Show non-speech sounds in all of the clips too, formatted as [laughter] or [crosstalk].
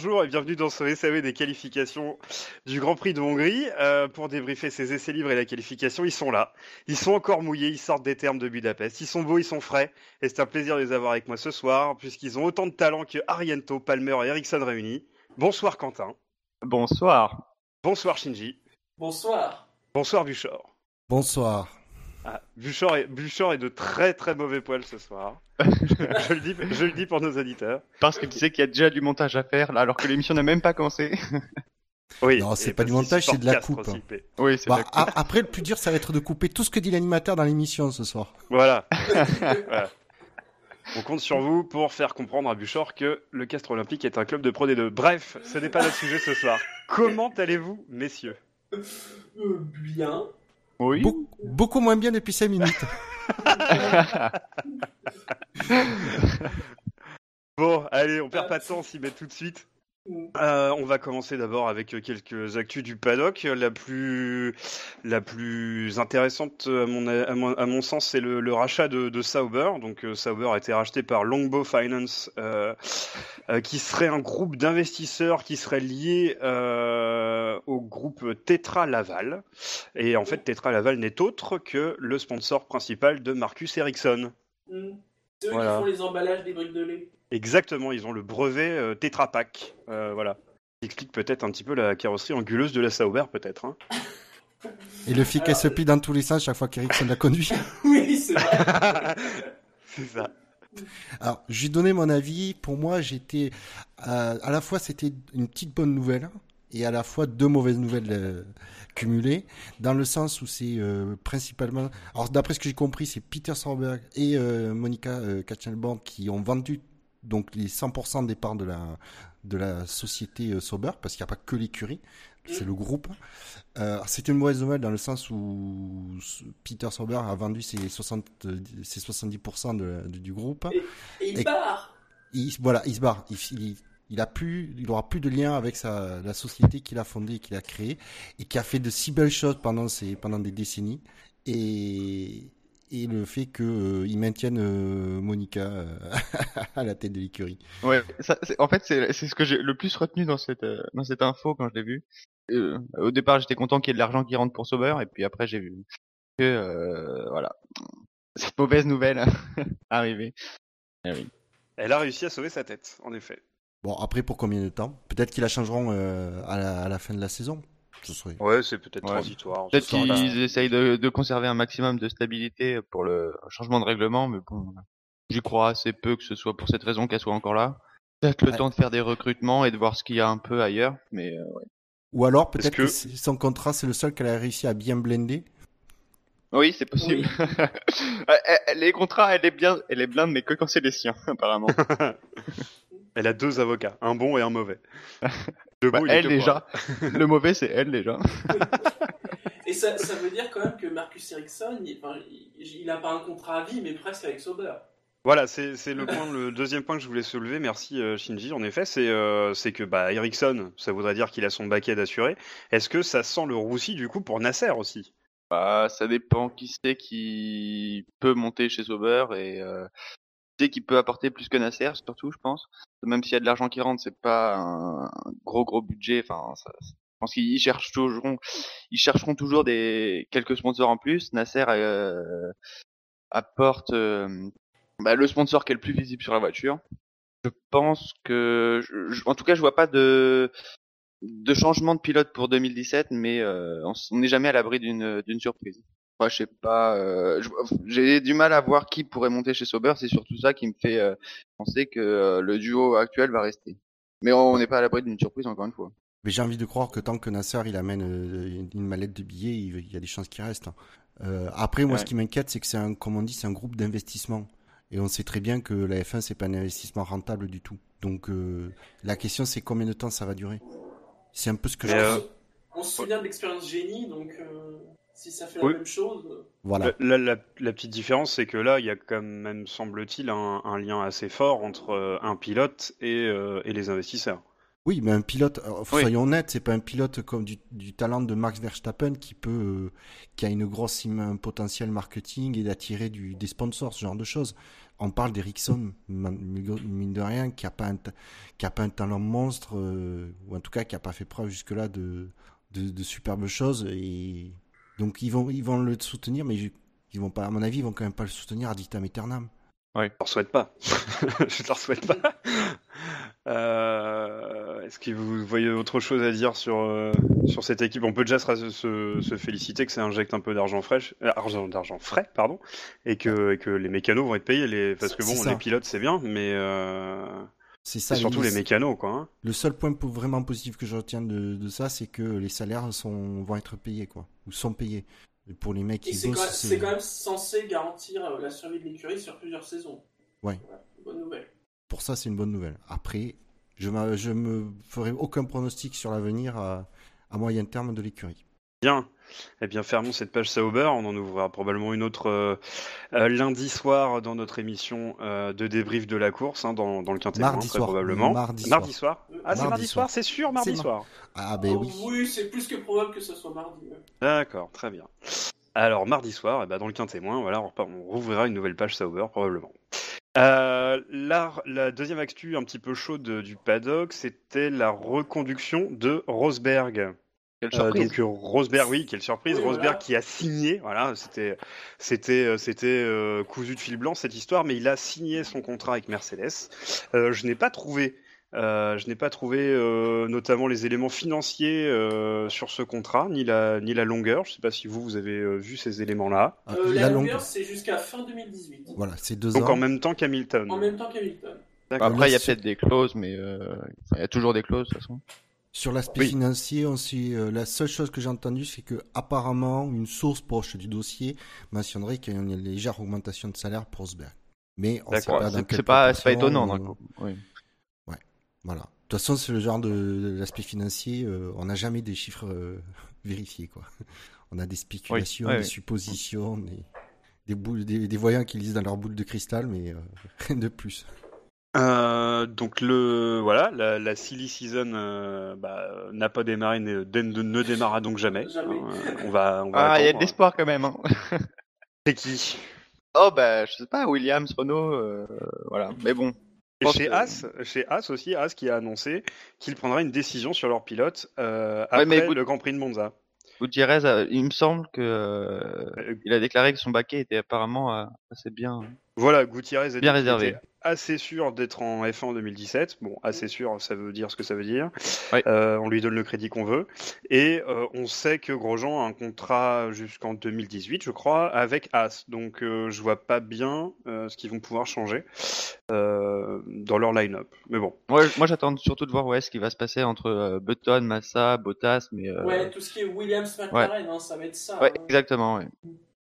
Bonjour et bienvenue dans ce SAV des qualifications du Grand Prix de Hongrie. Euh, pour débriefer ces essais libres et la qualification, ils sont là. Ils sont encore mouillés, ils sortent des termes de Budapest. Ils sont beaux, ils sont frais. Et c'est un plaisir de les avoir avec moi ce soir, puisqu'ils ont autant de talent que Ariento, Palmer et Ericsson réunis. Bonsoir Quentin. Bonsoir. Bonsoir Shinji. Bonsoir. Bonsoir Buchor. Bonsoir. Ah, Buchor, est, de très très mauvais poils ce soir. [laughs] je, le dis, je le dis pour nos auditeurs. Parce que tu sais qu'il y a déjà du montage à faire là, alors que l'émission n'a même pas commencé. Oui, Non, c'est pas du montage, c'est de la supporte coupe. Castres aussi, mais- oui, c'est Bah, a- après, le plus dur, ça va être de couper tout ce que dit l'animateur dans l'émission ce soir. Voilà. [laughs] Voilà. On compte sur vous pour faire comprendre à Buchor que le Castre Olympique est un club de Pro D2. Bref, ce n'est pas notre sujet ce soir. Comment allez-vous, messieurs? Euh, bien. Oui. Beau- beaucoup moins bien depuis 5 minutes. [laughs] Bon, allez, on perd pas de temps, on s'y met tout de suite. Mm. Euh, on va commencer d'abord avec euh, quelques actus du paddock. La plus, la plus intéressante à mon, à mon, à mon sens, c'est le, le rachat de, de Sauber. Donc euh, Sauber a été racheté par Longbow Finance, euh, euh, qui serait un groupe d'investisseurs qui serait lié euh, au groupe Tetra Laval. Et en fait, Tetra Laval n'est autre que le sponsor principal de Marcus Ericsson. Hmm. C'est eux Voilà. qui font les emballages des briques de lait. Exactement, ils ont le brevet euh, Tetra Pak. Euh, voilà. Ça explique peut-être un petit peu la carrosserie anguleuse de la Sauber, peut-être. hein. Et le fil qui se plie dans tous les sens chaque fois qu'Ericsson la conduit. [laughs] Oui, c'est vrai. [laughs] C'est ça. Alors, je vais donner mon avis. Pour moi, j'étais euh, à la fois c'était une petite bonne nouvelle et à la fois deux mauvaises nouvelles euh, cumulées, dans le sens où c'est euh, principalement. Alors, d'après ce que j'ai compris, c'est Peter Sorberg et euh, Monica Katchenborn qui ont vendu donc les 100% des parts de la de la société Sauber parce qu'il n'y a pas que l'écurie, c'est le groupe. C'est une mauvaise nouvelle dans le sens où Peter Sauber a vendu ses 60 euh, ses 70% de- de- du groupe Et il Et- part. il, voilà, il se barre. Il, il, il a plus, il aura plus de lien avec sa, la société qu'il a fondée, et qu'il a créée, et qui a fait de si belles choses pendant ces, pendant des décennies. Et, et le fait que euh, maintiennent euh, Monica euh, [laughs] à la tête de l'écurie. Ouais, ça, c'est- en fait, c'est c'est ce que j'ai le plus retenu dans cette euh, dans cette info quand je l'ai vu. Euh, au départ, j'étais content qu'il y ait de l'argent qui rentre pour Sauber, et puis après, j'ai vu que euh, voilà, cette mauvaise nouvelle [laughs] arrivée. Eh oui. Elle a réussi à sauver sa tête, en effet. Bon, après pour combien de temps? Peut-être qu'ils la changeront euh, à, la, à la fin de la saison. Ce serait. Ouais, c'est peut-être Ouais. transitoire. Peut-être qu'ils essayent de, de conserver un maximum de stabilité pour le changement de règlement, mais bon, j'y crois assez peu que ce soit pour cette raison qu'elle soit encore là. Peut-être le Ouais. temps de faire des recrutements et de voir ce qu'il y a un peu ailleurs, mais euh, ouais. Ou alors peut-être que- son contrat c'est le seul qu'elle a réussi à bien blender. Oui, c'est possible. [laughs] Les contrats, elle est bien, elle est blinde, mais que quand c'est les siens, [laughs] apparemment. [laughs] Elle a deux avocats, un bon et un mauvais. [laughs] Le Bah, bon, il est elle déjà. [laughs] le mauvais, c'est elle déjà. Et ça, ça veut dire quand même que Marcus Ericsson, il, enfin, il, il a pas un contrat à vie, mais presque avec Sauber. Voilà, c'est c'est le point, le deuxième point que je voulais soulever. Merci euh, Shinji. En effet, c'est euh, c'est que bah Ericsson, ça voudrait dire qu'il a son baquet d'assuré. Est-ce que ça sent le roussi du coup pour Nasser aussi? Bah, ça dépend qui c'est qui peut monter chez Sauber et euh, qui c'est qui peut apporter plus que Nasser, surtout, je pense. Même s'il y a de l'argent qui rentre, c'est pas un gros gros budget. Enfin, ça, je pense qu'ils cherchent toujours, ils chercheront toujours des quelques sponsors en plus. Nasser euh, apporte euh, bah, le sponsor qui est le plus visible sur la voiture. Je pense que, je- je- en tout cas, je vois pas de de changement de pilote pour 2017, mais euh, on n'est jamais à l'abri d'une surprise. Moi, je sais pas. euh, J'ai du mal à voir qui pourrait monter chez Sauber. C'est surtout ça qui me fait euh, penser que euh, le duo actuel va rester. Mais on n'est pas à l'abri d'une surprise encore une fois. Mais j'ai envie de croire que tant que Nasser il amène une mallette de billets, il y a des chances qu'il reste. Euh, après, moi, Ouais. ce qui m'inquiète, c'est que c'est un, comme on dit, c'est un groupe d'investissement. Et on sait très bien que la F1, c'est pas un investissement rentable du tout. Donc, euh, la question, c'est combien de temps ça va durer? C'est un peu ce que Mais, je euh. On se souvient de l'expérience génie, donc euh, Si ça fait la Oui. même chose. euh, Voilà. La, la- la petite différence, c'est que là, il y a quand même, semble-t-il, un, un lien assez fort entre euh, un pilote et, euh, et les investisseurs. Oui, mais un pilote, alors, Oui. soyons honnêtes, c'est pas un pilote comme du, du talent de Max Verstappen qui peut, euh, qui a une grosse un potentiel marketing et d'attirer du, des sponsors, ce genre de choses. On parle d'Ericsson, mine de rien, qui a pas un, qui a pas un talent monstre, euh, ou en tout cas qui a pas fait preuve jusque-là de, de, de superbes choses. Et donc ils vont, ils vont le soutenir, mais je- ils vont pas, à mon avis, ils vont quand même pas le soutenir ad vitam aeternam. Je leur souhaite pas. [laughs] je leur souhaite pas. Euh, Est-ce que vous voyez autre chose à dire sur, euh, sur cette équipe? On peut déjà se, se- se féliciter que ça injecte un peu d'argent fraîche, euh, argent, d'argent frais, pardon, et que, et que les mécanos vont être payés. Les, parce que bon, les pilotes c'est bien, mais euh, C'est ça. c'est surtout les- les mécanos, quoi. hein. Le seul point po- vraiment positif que je retiens de, de ça, c'est que les salaires sont, vont être payés, quoi. Ou sont payés. Et pour les mecs Et qui c'est quand, bossent, c'est quand même censé garantir euh, la survie de l'écurie sur plusieurs saisons. Ouais. Voilà, bonne nouvelle. pour ça, c'est une bonne nouvelle. Après, je, je me ferai aucun pronostic sur l'avenir à, à moyen terme de l'écurie. Bien. Eh bien, fermons cette page Sauber. On en ouvrira probablement une autre euh, euh, lundi soir dans notre émission euh, de débrief de la course, hein, dans, dans le quintet Mardi soir. probablement. Mardi soir. soir. Ah, c'est Mardi soir. soir, c'est sûr, mardi soir. Ah, ben Oh, oui. c'est plus que probable que ce soit mardi. D'accord, très bien. Alors, mardi soir, eh ben, dans le quintet témoin, voilà, on, on rouvrira une nouvelle page Sauber, probablement. Euh, la, la deuxième actu un petit peu chaude du paddock, c'était la reconduction de Rosberg. Quelle Euh, surprise. donc euh, Rosberg, oui, quelle surprise, Oui, Rosberg voilà. qui a signé, voilà, c'était c'était euh, c'était euh, cousu de fil blanc cette histoire, mais il a signé son contrat avec Mercedes. Euh, je n'ai pas trouvé, euh, je n'ai pas trouvé euh, notamment les éléments financiers euh, sur ce contrat, ni la ni la longueur. Je sais pas si vous vous avez euh, vu ces éléments-là. La la longue- longueur, c'est jusqu'à fin 2018. Voilà, c'est deux Donc ans. en même temps qu'Hamilton. En même temps qu'Hamilton. Après, il y a peut-être des clauses, mais euh, enfin, il y a toujours des clauses de toute façon. Sur l'aspect Oui. financier, on sait, euh, la seule chose que j'ai entendue, c'est que apparemment une source proche du dossier mentionnerait qu'il y a une légère augmentation de salaire pour Rosberg. Mais on sait pas dans C'est pas, c'est pas proportion, étonnant. euh, coup. Oui. Voilà. De toute façon, c'est le genre de, de l'aspect financier. euh, on n'a jamais des chiffres euh, [laughs] vérifiés, quoi. On a des spéculations, Oui, des oui. suppositions, des, des, boules, des, des voyants qui lisent dans leur boule de cristal, mais euh, [laughs] rien de plus. Euh, donc le voilà, la, la silly season euh, bah, n'a pas démarré, ne, ne, ne démarra donc jamais. Jamais. Euh, on va, on va Ah, il y a de attendre. l'espoir quand même. Hein. [laughs] C'est qui? Oh bah, je sais pas, Williams, Renault, euh, voilà. Mais bon, Et chez que- As, chez As aussi, As qui a annoncé qu'il prendra une décision sur leur pilote euh, Ouais, après mais le Grand Prix de Monza. Gutiérrez, a- il me semble que il a déclaré que son baquet était apparemment euh, assez bien. Voilà, Gutiérrez est Bien réservé. assez sûr d'être en F1 en 2017. Bon, assez sûr, ça veut dire ce que ça veut dire. Ouais. Euh, on lui donne le crédit qu'on veut. Et euh, on sait que Grosjean a un contrat jusqu'en 2018, je crois, avec As. Donc euh, je vois pas bien euh, ce qu'ils vont pouvoir changer euh, dans leur line-up. Mais bon. Moi, moi j'attends surtout de voir où est-ce qu'il va se passer entre euh, Button, Massa, Bottas, mais euh, Ouais, tout ce qui est Williams McLaren, hein, ça va être ça. ouais, hein. exactement. Ouais.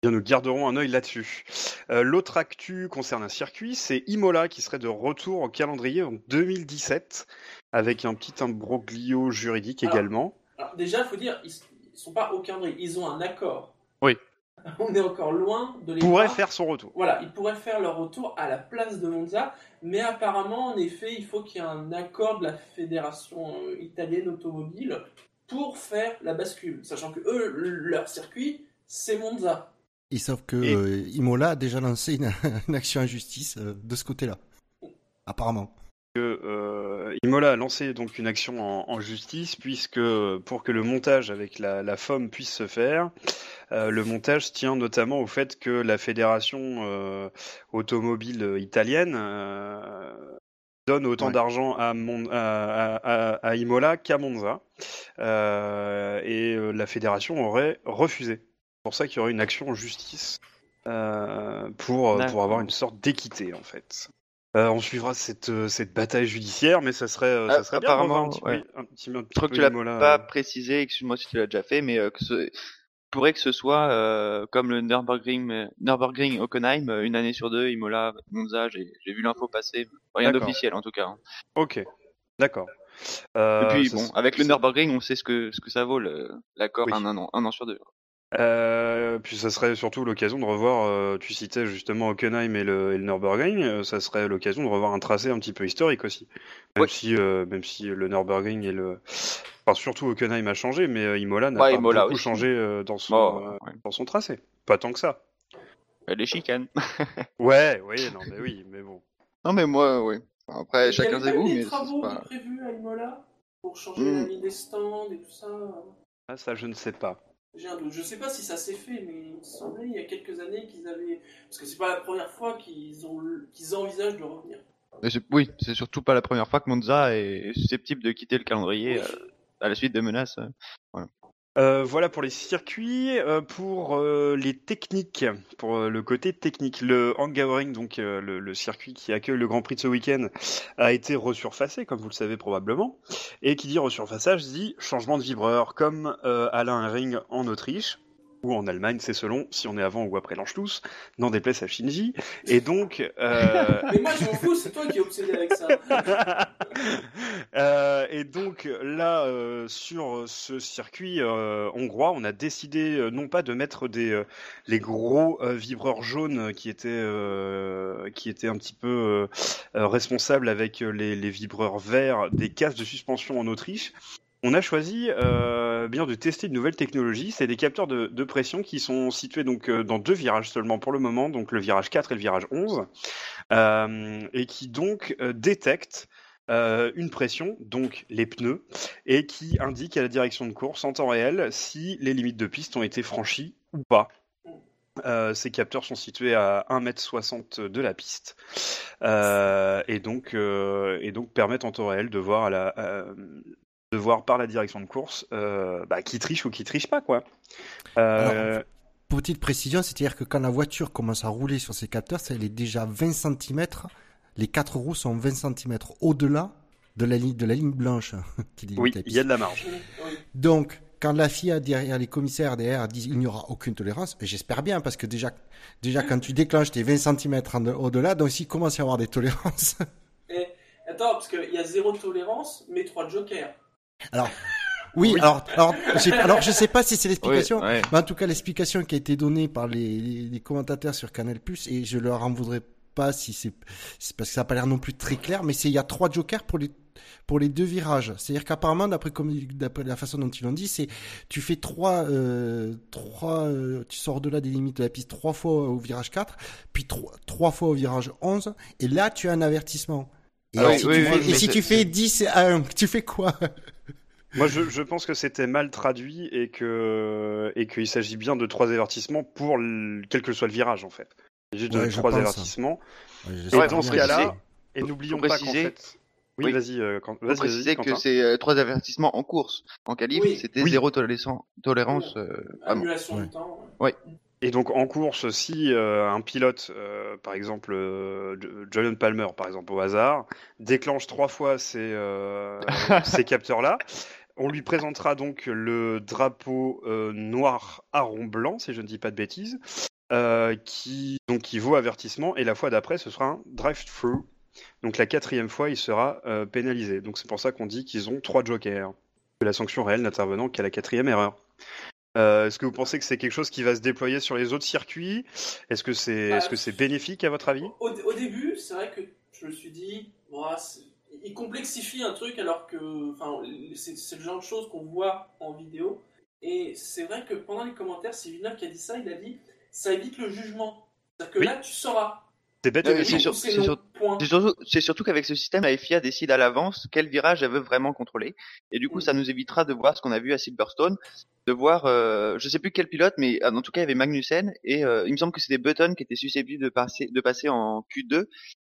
Bien, nous garderons un œil là-dessus. Euh, L'autre actu concerne un circuit, c'est Imola qui serait de retour au calendrier en 2017, avec un petit imbroglio juridique Alors, également. Alors, déjà, il faut dire, ils, ils sont pas au calendrier, ils ont un accord. Oui. [laughs] On est encore loin de les Pourrait faire son retour. Voilà, ils pourraient faire leur retour à la place de Monza, mais apparemment, en effet, il faut qu'il y ait un accord de la fédération euh, italienne automobile pour faire la bascule, sachant que eux, leur circuit, c'est Monza. Et sauf que Et- euh, Imola a déjà lancé une, [laughs] une action en justice euh, de ce côté-là. Apparemment. Que, euh, Imola a lancé donc une action en, en justice, puisque pour que le montage avec la, la FOM puisse se faire, le montage tient notamment au fait que la fédération automobile italienne donne autant Ouais. d'argent à, Mon- à, à- à- à Imola qu'à Monza, et la fédération aurait refusé. C'est pour ça qu'il y aurait une action en justice euh, pour, D'accord. pour avoir une sorte d'équité en fait. Euh, on suivra cette, euh, cette bataille judiciaire, mais ça serait, euh, Ah, ça serait bien de revoir apparemment, un petit, ouais. peu- un petit, un petit Je crois peu que tu l'as Imola, pas euh. précisé, excuse-moi si tu l'as déjà fait, mais euh, que ce pourrait que ce soit euh, comme le Nürburgring, euh, Nürburgring Hockenheim, euh, une année sur deux, Imola, Monza, j'ai vu l'info passer, rien d'officiel en tout cas. hein. Ok, d'accord. Euh, Et puis bon, avec le Nürburgring, on sait ce que ce que ça vaut le- l'accord Oui. un, un an, un an sur deux. Euh, puis ça serait surtout l'occasion de revoir, euh, tu citais justement Hockenheim et le, et le Nürburgring, euh, ça serait l'occasion de revoir un tracé un petit peu historique aussi. Même, Ouais. si, euh, même si le Nürburgring et le... Enfin, surtout Hockenheim a changé, mais euh, Imola n'a Ouais, pas Imola beaucoup aussi. changé euh, dans, son, euh, ouais. dans son tracé. Pas tant que ça. Les chicanes. [laughs] Ouais, oui, non, mais oui, mais bon. Non, mais moi, oui. Enfin, Après, Il y chacun ses goûts, des mais c'est travaux pas. de prévus à Imola pour changer Hmm. la ligne des stands et tout ça. Ah, ça, je ne sais pas. J'ai un doute. Je sais pas si ça s'est fait, mais il me semblait il y a quelques années qu'ils avaient. Parce que c'est pas la première fois qu'ils ont qu'ils envisagent de revenir. Mais Oui, c'est surtout pas la première fois que Monza est susceptible de quitter le calendrier euh, à la suite de menaces. euh. Euh, voilà pour les circuits, Euh, pour euh, les techniques, pour le côté technique. Le Hungaroring, donc le, circuit qui accueille le Grand Prix de ce week-end, a été resurfacé, comme vous le savez probablement. Et qui dit resurfaçage dit changement de vibreur, comme Alain Ring en Autriche. Ou en Allemagne, c'est selon si on est avant ou après l'Anschluss, n'en déplaise à Shinji. Et donc, euh, [laughs] Mais moi je m'en fous, c'est toi qui es obsédé avec ça. [laughs] Euh, et donc là, euh, sur ce circuit euh, hongrois, on a décidé euh, non pas de mettre des euh, les gros vibreurs jaunes qui étaient euh, qui étaient un petit peu responsables avec les, les vibreurs verts des cases de suspension en Autriche. On a choisi euh, bien de tester une nouvelle technologie. C'est des capteurs de, de pression qui sont situés donc euh, dans deux virages seulement pour le moment, donc le virage 4 et le virage 11, euh, et qui donc détectent une pression, donc les pneus, et qui indique à la direction de course en temps réel si les limites de piste ont été franchies ou pas. Ces capteurs sont situés à 1m60 de la piste et, donc, et donc permettent en temps réel de voir, à la, de voir par la direction de course euh, bah, qui triche ou qui triche pas. quoi. Euh, Petite précision, c'est-à-dire que quand la voiture commence à rouler sur ces capteurs, ça, elle est déjà 20 cm. Les quatre roues sont 20 cm au-delà de la ligne de la ligne blanche [laughs] qui oui, il y a de la marge. Donc, quand la FIA derrière les commissaires derrière disent il n'y aura aucune tolérance, j'espère bien parce que déjà, déjà quand tu déclenches tes 20 cm au-delà, donc s'il commence à y avoir des tolérances. [laughs] Et, attends, parce qu'il y a zéro tolérance, mais trois jokers. Alors, oui, alors, alors, alors je sais pas si c'est l'explication, Oui, ouais. mais en tout cas l'explication qui a été donnée par les, les, les commentateurs sur Canal et je leur en voudrais pas si c'est parce que ça n'a pas l'air non plus très clair, mais c'est il y a trois jokers pour les pour les deux virages. C'est-à-dire qu'apparemment, d'après comme d'après la façon dont ils l'ont dit, c'est tu fais trois euh, trois euh, tu sors de là des limites de la piste trois fois au virage 4, puis trois trois fois au virage 11 et là tu as un avertissement. Et, Ah oui, si, oui, tu, oui, fais, et si c'est- tu fais 10 à 1, tu fais quoi? Moi, je, je pense que c'était mal traduit et que et qu'il s'agit bien de trois avertissements pour le- quel que soit le virage en fait. De Ouais, trois avertissements. Ouais, Et dans ce cas-là, et n'oublions pas qu'en fait. Oui, Oui. vas-y, euh, quand... Vas-y, préciser que c'est euh, trois avertissements en course. En qualif, Oui. c'était Oui. zéro tolérance, tolérance euh. Annulation Ouais. du temps. Et donc en course, si euh, un pilote, euh, par exemple euh, Julian Palmer, par exemple au hasard, déclenche trois fois ces, euh, [laughs] ces capteurs-là, on lui présentera donc le drapeau euh, noir à rond blanc, si je ne dis pas de bêtises, euh, qui donc qui vaut avertissement, et la fois d'après, ce sera un drive-through. Donc la quatrième fois, il sera euh, pénalisé. Donc c'est pour ça qu'on dit qu'ils ont trois jokers. Que la sanction réelle n'intervenant qu'à la quatrième erreur. Est-ce que vous pensez que c'est quelque chose qui va se déployer sur les autres circuits? Est-ce que c'est Bah, est-ce que c'est bénéfique à votre avis? Au, au début, c'est vrai que je me suis dit, c'est- il complexifie un truc alors que enfin, c'est c'est le genre de choses qu'on voit en vidéo. Et c'est vrai que pendant les commentaires, c'est Villeneuve qui a dit ça, il a dit ça évite le jugement. C'est-à-dire que Oui. là, tu sauras. C'est bête mais c'est surtout, qu'avec ce système, la FIA décide à l'avance quel virage elle veut vraiment contrôler. Et du coup, Mm. ça nous évitera de voir ce qu'on a vu à Silverstone, de voir, euh, je sais plus quel pilote, mais ah, en tout cas, il y avait Magnussen et euh, il me semble que c'était Button qui était susceptible de passer, de passer en Q2.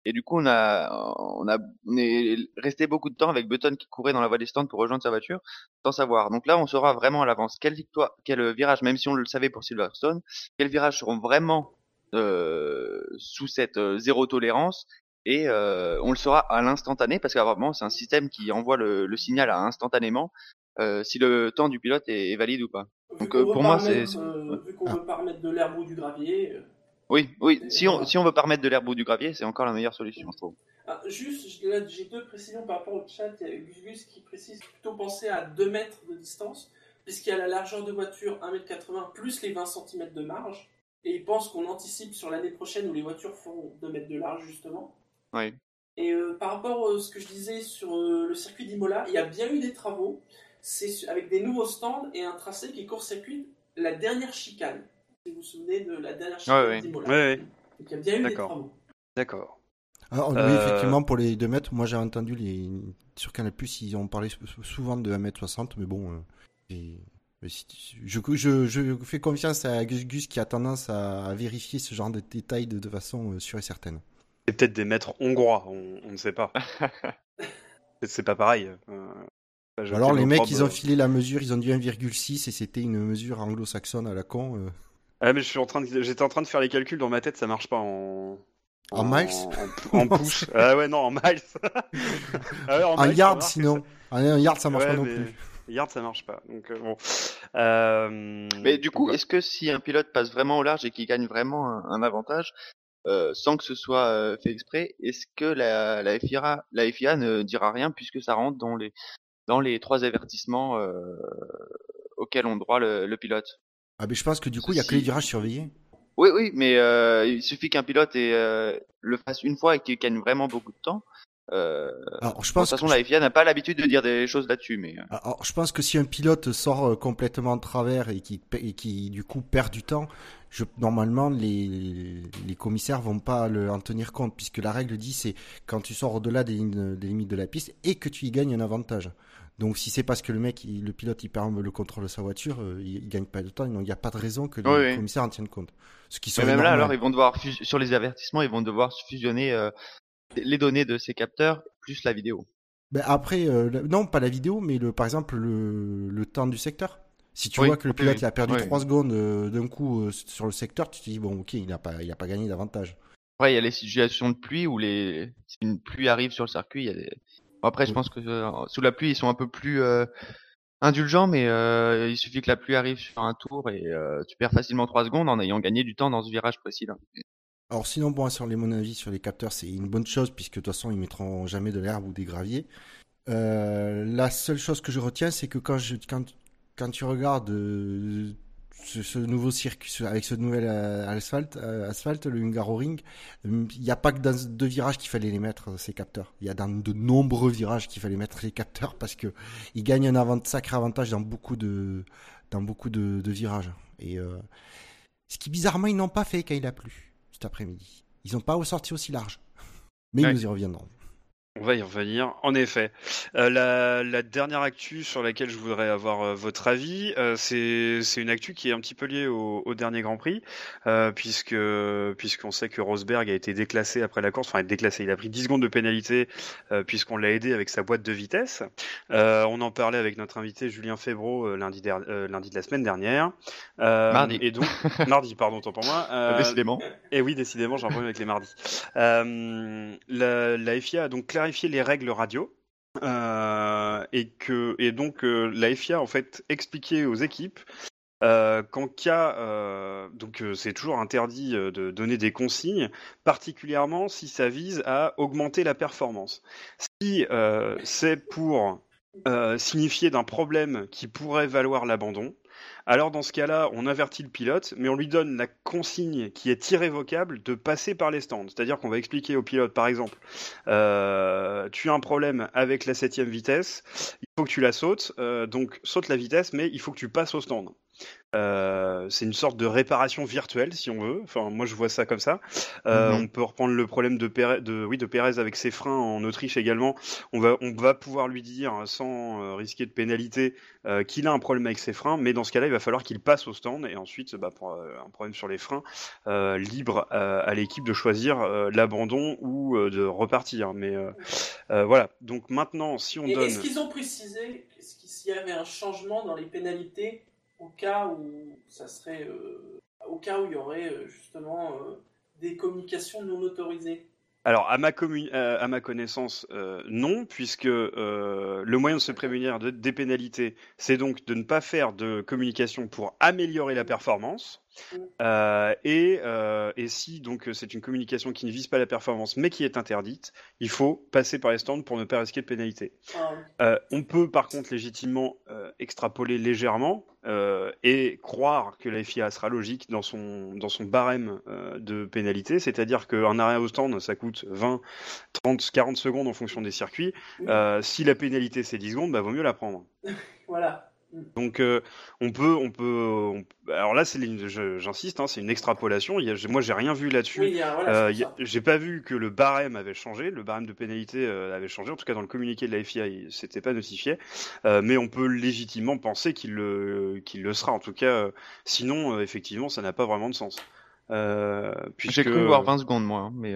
Et du coup, on a, on a, on est resté beaucoup de temps avec Button qui courait dans la voie des stands pour rejoindre sa voiture, sans savoir. Donc là, on saura vraiment à l'avance quelle victoire, quel virage, même si on le savait pour Silverstone, quels virages seront vraiment euh, sous cette euh, zéro tolérance et euh, on le saura à l'instantané parce qu'apparemment c'est un système qui envoie le, le signal à instantanément euh, si le temps du pilote est, est valide ou pas. Donc, euh, pour moi, c'est- euh, vu qu'on veut pas remettre de l'herbe ou du gravier. Euh, Oui, oui. Si on si on veut pas remettre de l'herbe ou du gravier, c'est encore la meilleure solution, je trouve. Ah, juste, là, j'ai deux précisions par rapport au chat. Il y a Gus qui précise plutôt penser à 2 mètres de distance. puisqu'il y a la largeur de voiture 1m80 plus les 20 cm de marge. Et il pense qu'on anticipe sur l'année prochaine où les voitures feront 2 mètres de large, justement. Oui. Et euh, par rapport à ce que je disais sur euh, le circuit d'Imola, il y a bien eu des travaux. C'est avec des nouveaux stands et un tracé qui court-circuit la dernière chicane. Si vous vous souvenez de la dernière chicane Ouais, ouais. d'Imola. Ouais, ouais. Donc il y a bien eu des D'accord. travaux. D'accord. Alors, oui, Euh, effectivement, pour les 2 mètres, moi j'ai entendu les... sur Canal Plus, ils ont parlé sou- souvent de 1m60, mais bon, euh, et- mais si- je, je, je fais confiance à Gus Gus qui a tendance à, vérifier ce genre de détails de, de façon euh, sûre et certaine. C'est peut-être des maîtres hongrois, on, on ne sait pas. [laughs] c'est pas pareil. Euh, Alors les mecs, ils ont filé la mesure, ils ont dit 1,6 et c'était une mesure anglo-saxonne à la con. euh. Ah mais je suis en train de... j'étais en train de faire les calculs dans ma tête, ça marche pas en. En miles En, en push. [laughs] ah ouais non en miles. [laughs] ah ouais, en En miles, yard ça sinon. En yard ça marche Ouais, pas non mais- plus. Yard ça marche pas. Donc euh, bon. Euh, Mais du coup, est-ce que si un pilote passe vraiment au large et qu'il gagne vraiment un, un avantage, euh, sans que ce soit euh, fait exprès, est-ce que la, la, FIA, la FIA ne dira rien puisque ça rentre dans les, dans les trois avertissements euh, auxquels ont droit le, le pilote? Ah mais je pense que du coup, il y a que les virages surveillés. Oui, oui, mais euh, il suffit qu'un pilote euh, le fasse une fois et qu'il gagne vraiment beaucoup de temps. Euh, Alors je de toute façon, que la FIA n'a pas l'habitude de dire des choses là-dessus, mais Alors, je pense que si un pilote sort complètement de travers et qui, et qui du coup perd du temps, je, normalement les, les commissaires vont pas le, en tenir compte puisque la règle dit c'est quand tu sors au-delà des, des limites de la piste et que tu y gagnes un avantage. Donc si c'est parce que le mec, il- le pilote, il perd le contrôle de sa voiture, euh, il, il gagne pas de temps, donc il n'y a pas de raison que les Oui, oui. commissaires en tiennent compte. Ce qui mais serait même là, alors ils vont devoir sur les avertissements, ils vont devoir fusionner euh, les données de ces capteurs plus la vidéo. Ben après, euh, la- non, pas la vidéo, mais le, par exemple le, le temps du secteur. Si tu Oui, vois que le pilote il a perdu Oui. 3 secondes euh, d'un coup sur le secteur, tu te dis bon ok, il n'a pas, il a pas gagné d'avantage. Après, il y a les situations de pluie où les si une pluie arrive sur le circuit, il y a des. Après, je pense que euh, sous la pluie, ils sont un peu plus euh, indulgents, mais euh, il suffit que la pluie arrive sur un tour et tu perds facilement 3 secondes en ayant gagné du temps dans ce virage précédent. Alors sinon bon sur les mon avis sur les capteurs c'est une bonne chose puisque de toute façon ils mettront jamais de l'herbe ou des graviers. La seule chose que je retiens c'est que quand je quand quand tu regardes ce, ce nouveau circuit ce- avec ce nouvel euh, asphalte euh, asphalte le Hungaroring, euh, il n'y a pas que dans deux virages qu'il fallait les mettre ces capteurs. Il y a dans de nombreux virages qu'il fallait mettre les capteurs parce que ils gagnent un avant sacré avantage dans beaucoup de dans beaucoup de, de virages et euh, ce qui bizarrement ils n'ont pas fait quand il a plu cet après-midi. Ils n'ont pas ressorti aussi large. Mais Ouais. nous y reviendrons. On va y revenir, en effet. Euh, la, la dernière actu sur laquelle je voudrais avoir euh, votre avis, euh, c'est une actu qui est un petit peu liée au, au dernier Grand Prix, euh, puisque puisqu'on sait que Rosberg a été déclassé après la course, enfin déclassé, il a pris 10 secondes de pénalité euh, puisqu'on l'a aidé avec sa boîte de vitesse. Euh, on en parlait avec notre invité Julien Febro lundi, euh, lundi de la semaine dernière. Euh, Mardi. Et donc [laughs] mardi, pardon, tant pour moi. Euh, Décidément. et oui, décidément, j'ai un problème avec les mardis. Euh, la, la FIA a donc clarifié les règles radio. euh, et que et donc euh, la FIA en fait expliqué aux équipes euh, qu'en cas euh, donc c'est toujours interdit de donner des consignes, particulièrement si ça vise à augmenter la performance. Si c'est pour signifier d'un problème qui pourrait valoir l'abandon, alors dans ce cas-là, on avertit le pilote, mais on lui donne la consigne qui est irrévocable de passer par les stands. C'est-à-dire qu'on va expliquer au pilote, par exemple, euh, tu as un problème avec la septième vitesse, il faut que tu la sautes, euh, donc saute la vitesse, mais il faut que tu passes au stand. Euh, c'est une sorte de réparation virtuelle, si on veut. Enfin, moi, je vois ça comme ça. Euh, Mhm. On peut reprendre le problème de Pérez, de, oui, de Pérez avec ses freins en Autriche également. On va, on va pouvoir lui dire, sans euh, risquer de pénalité, euh, qu'il a un problème avec ses freins, mais dans ce cas-là, il va falloir qu'il passe au stand et ensuite, bah, pour euh, un problème sur les freins, euh, libre euh, à l'équipe de choisir euh, l'abandon ou euh, de repartir. Mais euh, euh, voilà. Donc maintenant, si on Et donne, est-ce qu'ils ont précisé est-ce qu'il s'il y avait un changement dans les pénalités au cas où ça serait euh, au cas où il y aurait euh, justement euh, des communications non autorisées Alors, à ma, connaissance, non, puisque le moyen de se prémunir de, des pénalités, c'est donc de ne pas faire de communication pour améliorer la performance. Euh, et, euh, et si donc c'est une communication qui ne vise pas la performance, mais qui est interdite, il faut passer par les stands pour ne pas risquer de pénalité. Ah, Euh, on peut par contre légitimement euh, extrapoler légèrement euh, et croire que la FIA sera logique dans son, dans son barème euh, de pénalité, c'est-à-dire qu'un arrêt au stand, ça coûte 20, 30, 40 secondes en fonction des circuits. Euh, si la pénalité c'est 10 secondes, bah, vaut mieux la prendre. [laughs] Voilà. Donc euh, on peut, on peut, on- alors là c'est, j'insiste, hein, c'est une extrapolation. Il y a, j'ai- moi j'ai rien vu là-dessus. Oui, voilà, Euh, j'ai pas vu que le barème avait changé, le barème de pénalité euh, avait changé. En tout cas, dans le communiqué de la FIA, il- c'était pas notifié. Euh, mais on peut légitimement penser qu'il le, qu'il le sera. En tout cas, euh, sinon, euh, effectivement, ça n'a pas vraiment de sens. Euh, puisque... J'ai cru voir 20 secondes, moi, hein, mais.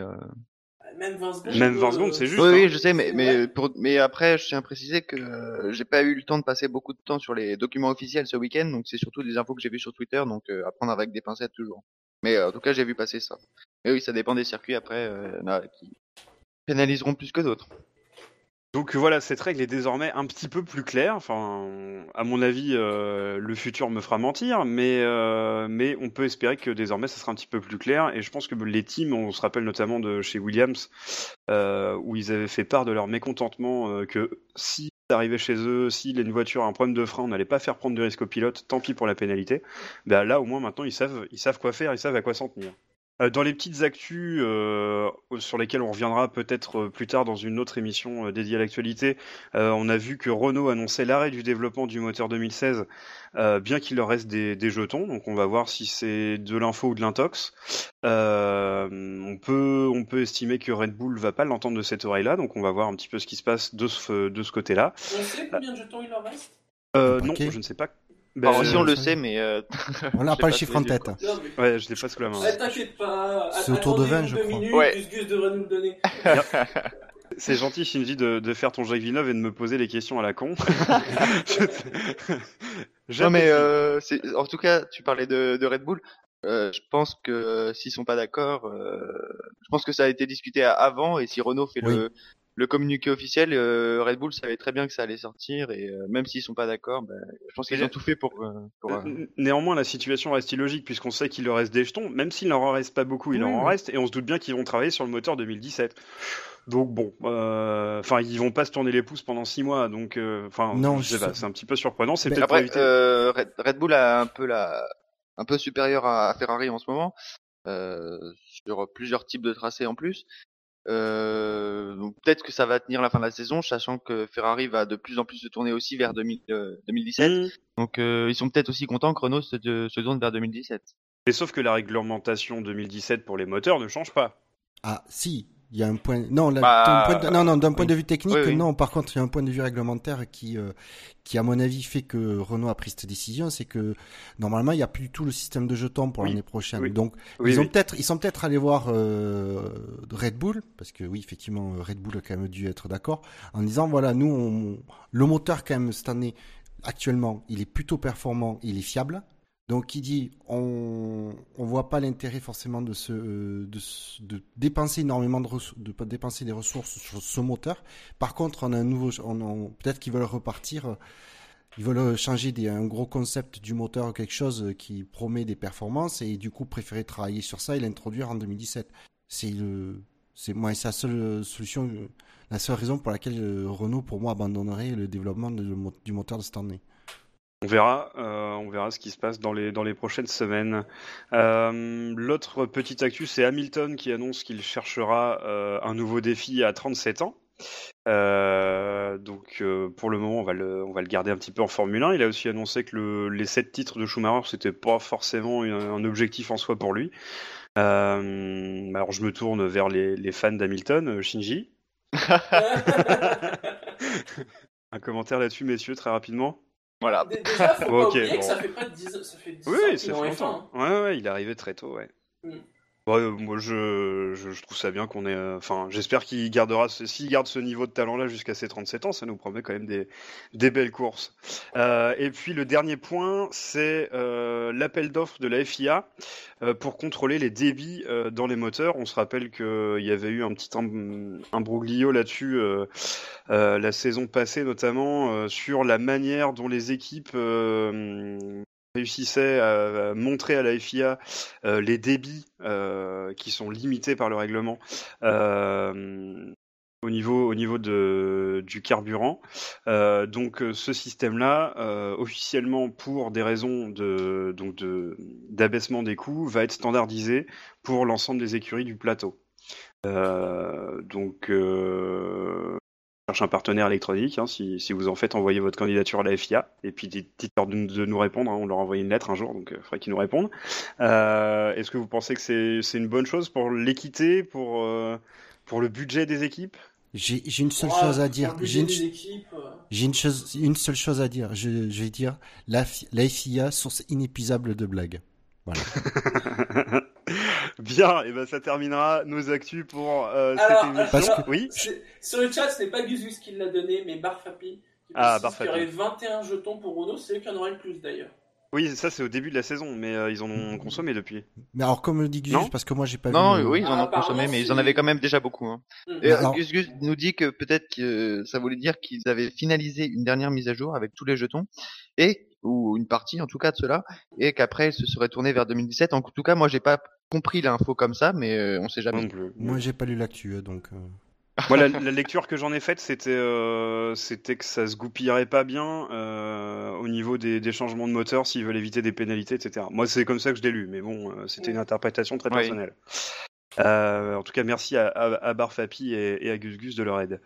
Euh... Même 20 secondes. Même 20 euh, secondes, c'est juste. Oui, hein. oui, je sais, mais C'est mais pour, mais après, je tiens à préciser que euh, j'ai pas eu le temps de passer beaucoup de temps sur les documents officiels ce week-end, donc c'est surtout des infos que j'ai vues sur Twitter, donc euh, à prendre avec des pincettes toujours. Mais euh, en tout cas, j'ai vu passer ça. Et oui, ça dépend des circuits après, euh, y en a qui pénaliseront plus que d'autres. Donc voilà, cette règle est désormais un petit peu plus claire. Enfin, à mon avis, euh, le futur me fera mentir, mais euh, mais on peut espérer que désormais ça sera un petit peu plus clair. Et je pense que les teams, on se rappelle notamment de chez Williams, euh, où ils avaient fait part de leur mécontentement que si arrivait chez eux, si une voiture a un problème de frein, on n'allait pas faire prendre de risque au pilote, tant pis pour la pénalité. Ben là, au moins maintenant, ils savent, ils savent quoi faire, ils savent à quoi s'en tenir. Euh, Dans les petites actus euh, sur lesquelles on reviendra peut-être euh, plus tard dans une autre émission euh, dédiée à l'actualité, euh, on a vu que Renault annonçait l'arrêt du développement du moteur 2016, euh, bien qu'il leur reste des, des jetons. Donc on va voir si c'est de l'info ou de l'intox. Euh, on peut on peut estimer que Red Bull va pas l'entendre de cette oreille-là, donc on va voir un petit peu ce qui se passe de ce de ce côté-là. On sait combien de jetons il leur reste? Euh, non, je ne sais pas. Alors, Ben, si on le ça- sait, mais euh, [laughs] On n'a pas le chiffre en tête. Ouais, je l'ai pas sous la main. T'inquiète pas. C'est autour de 20, attendez je crois. minutes, Ouais. Gus Gus devrait nous le donner. [laughs] C'est gentil, Shinji, de, de faire ton Jacques Villeneuve et de me poser les questions à la con. Je- [laughs] non mais euh, c'est- en tout cas, tu parlais de, de Red Bull. Euh, je pense que euh, s'ils sont pas d'accord, euh, je pense que ça a été discuté à- avant et si Renault fait Oui. le, le communiqué officiel, euh, Red Bull savait très bien que ça allait sortir et euh, même s'ils sont pas d'accord, ben, je pense qu'ils ont tout fait pour. euh, pour, euh, Néanmoins, la situation reste illogique puisqu'on sait qu'il leur reste des jetons, même s'il leur en reste pas beaucoup, il Oui, en oui. reste, et on se doute bien qu'ils vont travailler sur le moteur 2017. Donc bon, euh, enfin ils vont pas se tourner les pouces pendant six mois, donc euh, enfin Non, je sais pas, c'est un petit peu surprenant. C'est peut-être pour Après, éviter. euh, Red, Red Bull a un peu la, un peu supérieur à, à Ferrari en ce moment euh, sur plusieurs types de tracés en plus. Euh, donc peut-être que ça va tenir la fin de la saison, sachant que Ferrari va de plus en plus se tourner aussi vers 2000, euh, 2017. Mmh. Donc euh, ils sont peut-être aussi contents que Renault se, de- se tourne vers 2017. Et sauf que la réglementation 2017 pour les moteurs ne change pas. Ah, si, il y a un point. Non, là, Bah, d'un point de- non, non, d'un point oui. de vue technique, Oui, oui. non. Par contre, il y a un point de vue réglementaire qui, euh, qui à mon avis, fait que Renault a pris cette décision, c'est que normalement, il n'y a plus du tout le système de jetons pour l'année prochaine. Donc, ils ont peut-être, ils sont peut-être allés voir euh, Red Bull, parce que oui, effectivement, Red Bull a quand même dû être d'accord, en disant voilà, nous, on, le moteur quand même cette année, actuellement, il est plutôt performant, il est fiable. Donc, il dit, on on voit pas l'intérêt forcément de se de, se- de dépenser énormément de dépenser des ressources sur ce moteur. Par contre, on a un nouveau, peut-être qu'ils veulent repartir. euh, Ils veulent changer un gros concept du moteur quelque chose qui promet des performances et du coup préférer travailler sur ça et l'introduire en 2017. C'est le, c'est moi, c'est la seule solution, euh, la seule raison pour laquelle euh, Renault, pour moi, abandonnerait le développement du moteur de cette année. On verra, euh, on verra ce qui se passe dans les dans les prochaines semaines. Euh, L'autre petite actu, c'est Hamilton qui annonce qu'il cherchera euh, un nouveau défi à 37 ans. Euh, donc euh, pour le moment, on va le on va le garder un petit peu en Formule 1. Il a aussi annoncé que le, les sept titres de Schumacher, c'était pas forcément un, un objectif en soi pour lui. Euh, alors je me tourne vers les, les fans d'Hamilton, Shinji. [laughs] Un commentaire là-dessus, messieurs, très rapidement. Voilà. Dé- Déjà, faut [laughs] Ok, pas oublier bon. que ça fait pas 10 ça fait 10 Oui, ans oui, ça fait en F1. longtemps. hein. Ouais, ouais, il est arrivé très tôt, ouais. Mm. Ouais, euh, moi, je, je, je trouve ça bien qu'on ait. euh, Enfin, j'espère qu'il gardera. S'il garde ce niveau de talent-là jusqu'à ses 37 ans, ça nous promet quand même des, des belles courses. Euh, et puis, le dernier point, c'est euh, l'appel d'offres de la FIA pour contrôler les débits dans les moteurs. On se rappelle qu'il y avait eu un petit im- imbroglio là-dessus la saison passée, notamment sur la manière dont les équipes réussissaient à, montrer à la FIA euh, les débits euh, qui sont limités par le règlement. Euh, au niveau, au niveau de, du carburant. Donc ce système-là, officiellement pour des raisons de, de, d'abaissement des coûts, va être standardisé pour l'ensemble des écuries du plateau. Donc on cherche un partenaire électronique, hein, si, si vous en faites, envoyez votre candidature à la FIA, et puis dites-leur de, de nous répondre, hein, on leur a envoyé une lettre un jour, donc il faudrait qu'ils nous répondent. Euh, est-ce que vous pensez que c'est, une bonne chose pour l'équité, pour, euh, pour le budget des équipes? J'ai une seule chose à dire. J'ai une, euh, une, chose, une seule chose à dire. Je, je vais dire la, la FIA, source inépuisable de blagues. Voilà. [laughs] Bien, et ben ça terminera nos actus pour euh, Alors, cette émission. parce que- Oui, c'est- Sur le chat, ce n'est pas Guzus qui l'a donné, mais Barfapi. Qui Ah, Barfapi. qu'il y aurait 21 jetons pour Renault, c'est eux qui en auraient le plus d'ailleurs. oui, ça c'est au début de la saison, mais euh, ils en ont consommé depuis. Mais alors, comme le dit Gus, Non parce que moi, j'ai pas Non, vu. euh, oui, ils en Ah, ont consommé, mais ils en avaient quand même déjà beaucoup. Hein. Mm. Et, euh, Alors- Gus Gus nous dit que peut-être que ça voulait dire qu'ils avaient finalisé une dernière mise à jour avec tous les jetons, et ou une partie en tout cas de cela, et qu'après ils se seraient tournés vers 2017. En tout cas, moi j'ai pas compris l'info comme ça, mais euh, on sait jamais. non plus. Moi, j'ai pas lu l'actu, euh, donc. euh, [laughs] Moi, la, la lecture que j'en ai faite, c'était euh, c'était que ça se goupillerait pas bien euh, au niveau des, des changements de moteur s'ils veulent éviter des pénalités, etc. Moi, c'est comme ça que je l'ai lu, mais bon, euh, c'était une interprétation très Oui. personnelle. Euh, en tout cas, merci à, à, à Barfapi et, et à Gus Gus de leur aide.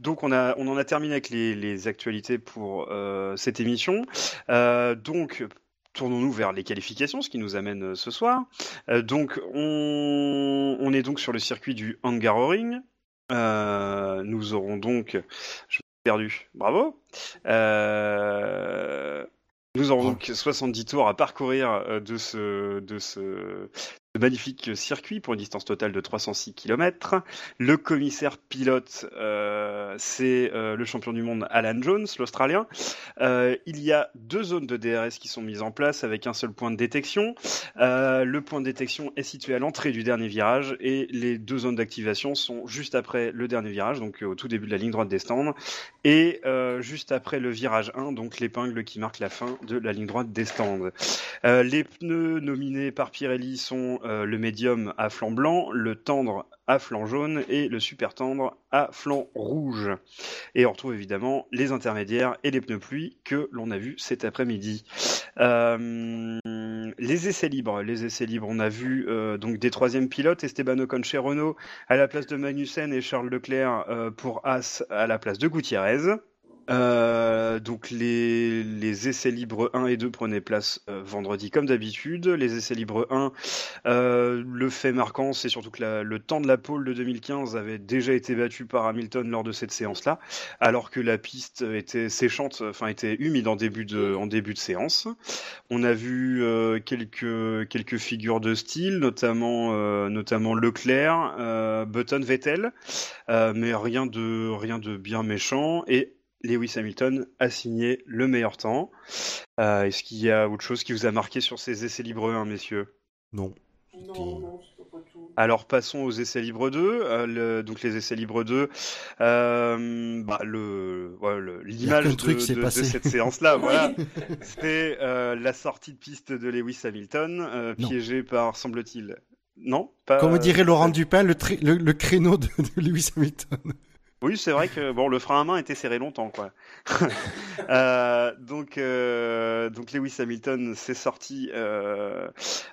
Donc on, a, on en a terminé avec les, les actualités pour euh, cette émission. Euh, donc tournons-nous vers les qualifications, ce qui nous amène euh, ce soir. Donc on, on est donc sur le circuit du Hungaroring. Nous aurons donc, je perdu, bravo. Nous aurons donc 70 tours à parcourir de ce, de ce, ce magnifique circuit pour une distance totale de 306 km. Le commissaire pilote, euh, c'est euh, le champion du monde Alan Jones, l'Australien. Euh, il y a deux zones de DRS qui sont mises en place avec un seul point de détection. Le point de détection est situé à l'entrée du dernier virage et les deux zones d'activation sont juste après le dernier virage, donc au tout début de la ligne droite des stands, et euh, juste après le virage 1, donc l'épingle qui marque la fin de la ligne droite des stands. Euh, les pneus nominés par Pirelli sont euh, le médium à flanc blanc, le tendre à flanc jaune et le super tendre à flanc rouge. Et on retrouve évidemment les intermédiaires et les pneus pluie que l'on a vu cet après-midi. Les essais libres, les essais libres, on a vu euh, donc des troisièmes pilotes, Esteban Ocon chez Renault à la place de Magnussen et Charles Leclerc euh, pour As à la place de Gutiérrez. Euh, donc les, les essais libres 1 et 2 prenaient place euh, vendredi comme d'habitude. Les essais libres 1, euh, le fait marquant, c'est surtout que la- le temps de la pole de 2015 avait déjà été battu par Hamilton lors de cette séance-là, alors que la piste était séchante, enfin était humide en début de, en début de séance. On a vu euh, quelques, quelques figures de style, notamment, euh, notamment Leclerc, Button, Vettel, mais rien de, rien de bien méchant. Et Lewis Hamilton a signé le meilleur temps. Euh, Est-ce qu'il y a autre chose qui vous a marqué sur ces essais libres 1, messieurs? Non. Non, non, c'est pas tout. alors passons aux essais libres 2. Euh, le- donc les essais libres 2, euh, bah, le, ouais, l'image de, truc s'est de- de passé. cette séance-là, [laughs] voilà, c'était euh, la sortie de piste de Lewis Hamilton, euh, piégé par, semble-t-il, non, pas. Comme dirait Laurent Dupin, le, tri- le, le créneau de, de Lewis Hamilton. Oui, c'est vrai que bon, le frein à main était serré longtemps, quoi. [laughs] Euh, donc, euh, donc Lewis Hamilton s'est sorti, euh,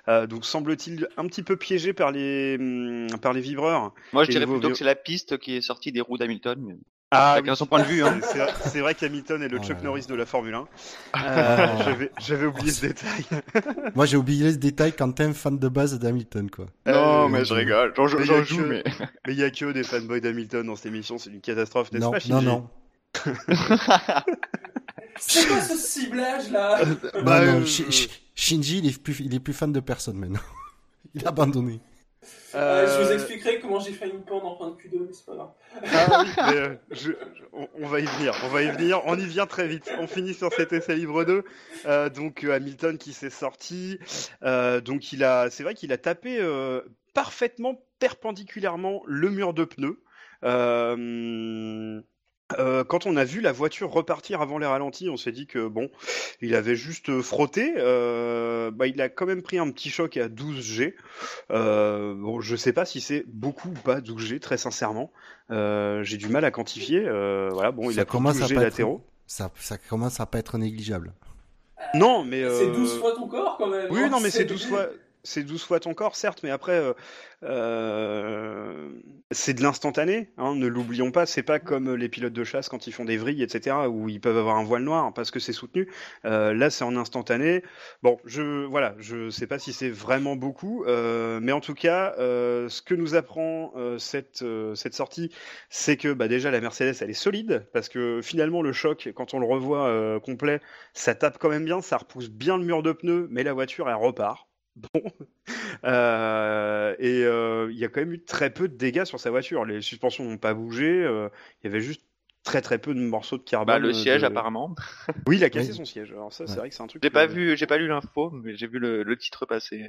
euh, donc semble-t-il un petit peu piégé par les hum, par les vibreurs. Moi je dirais plutôt que c'est la piste qui est sortie des roues d'Hamilton. Ah, Chacun son point de vue. Hein. C'est vrai, qu'Hamilton est le Oh Chuck. Norris de la Formule 1. Euh, Ah. j'avais, j'avais oublié ce détail. [laughs] Moi, j'ai oublié ce détail quand t'es un fan de base d'Hamilton, quoi. Non, Euh, mais je rigole. J'en joue, mais que- mais. [laughs] Mais il y a que des fanboys d'Hamilton dans cette émission, c'est une catastrophe, n'est-ce Non, pas, non, Shinji non. [laughs] C'est quoi ce ciblage là? Bah, non, non, euh, Shi- Shi- Shinji, il est, plus, il est plus fan de personne maintenant. Il a abandonné. Euh, Je vous Euh, expliquerai comment j'ai fait une pente en fin de Q2, mais c'est pas grave. Ah oui, mais, euh, je- je- on, on va y venir, on va y venir, on y vient très vite. On finit sur cet essai libre 2. Euh, donc Hamilton qui s'est sorti, donc il a, c'est vrai qu'il a tapé parfaitement perpendiculairement le mur de pneus. Euh, Euh, quand on a vu la voiture repartir avant les ralentis, on s'est dit que bon, il avait juste frotté. Euh, bah, il a quand même pris un petit choc à 12 G. Euh, bon, je sais pas si c'est beaucoup ou pas 12 G, très sincèrement. Euh, J'ai du mal à quantifier. Euh, voilà, bon, il Ça a pris commence 12 à G pas être- latéraux. Ça, ça commence à pas être négligeable. Non, mais C'est euh, 12 fois ton corps quand même. Oui, hein. non, mais c'est 12 fois. C'est 12 fois ton corps, certes, mais après, euh, euh, c'est de l'instantané, hein, ne l'oublions pas. C'est pas comme les pilotes de chasse quand ils font des vrilles, etc., où ils peuvent avoir un voile noir parce que c'est soutenu. Euh, là, c'est en instantané. Bon, je voilà, je sais pas si c'est vraiment beaucoup, euh, mais en tout cas, ce que nous apprend cette cette sortie, c'est que bah, déjà la Mercedes, elle est solide parce que finalement le choc, quand on le revoit complet, ça tape quand même bien, ça repousse bien le mur de pneus, mais la voiture elle repart. Bon, [laughs] Euh, et euh, il y a quand même eu très peu de dégâts sur sa voiture. Les suspensions n'ont pas bougé. euh, Il y avait juste très très peu de morceaux de carbone. Bah, le euh, siège de- apparemment. [laughs] Oui, il a cassé Oui. son siège. Alors ça, c'est vrai que c'est un truc. J'ai pas que- vu, j'ai pas lu l'info, mais j'ai vu le, le titre passer.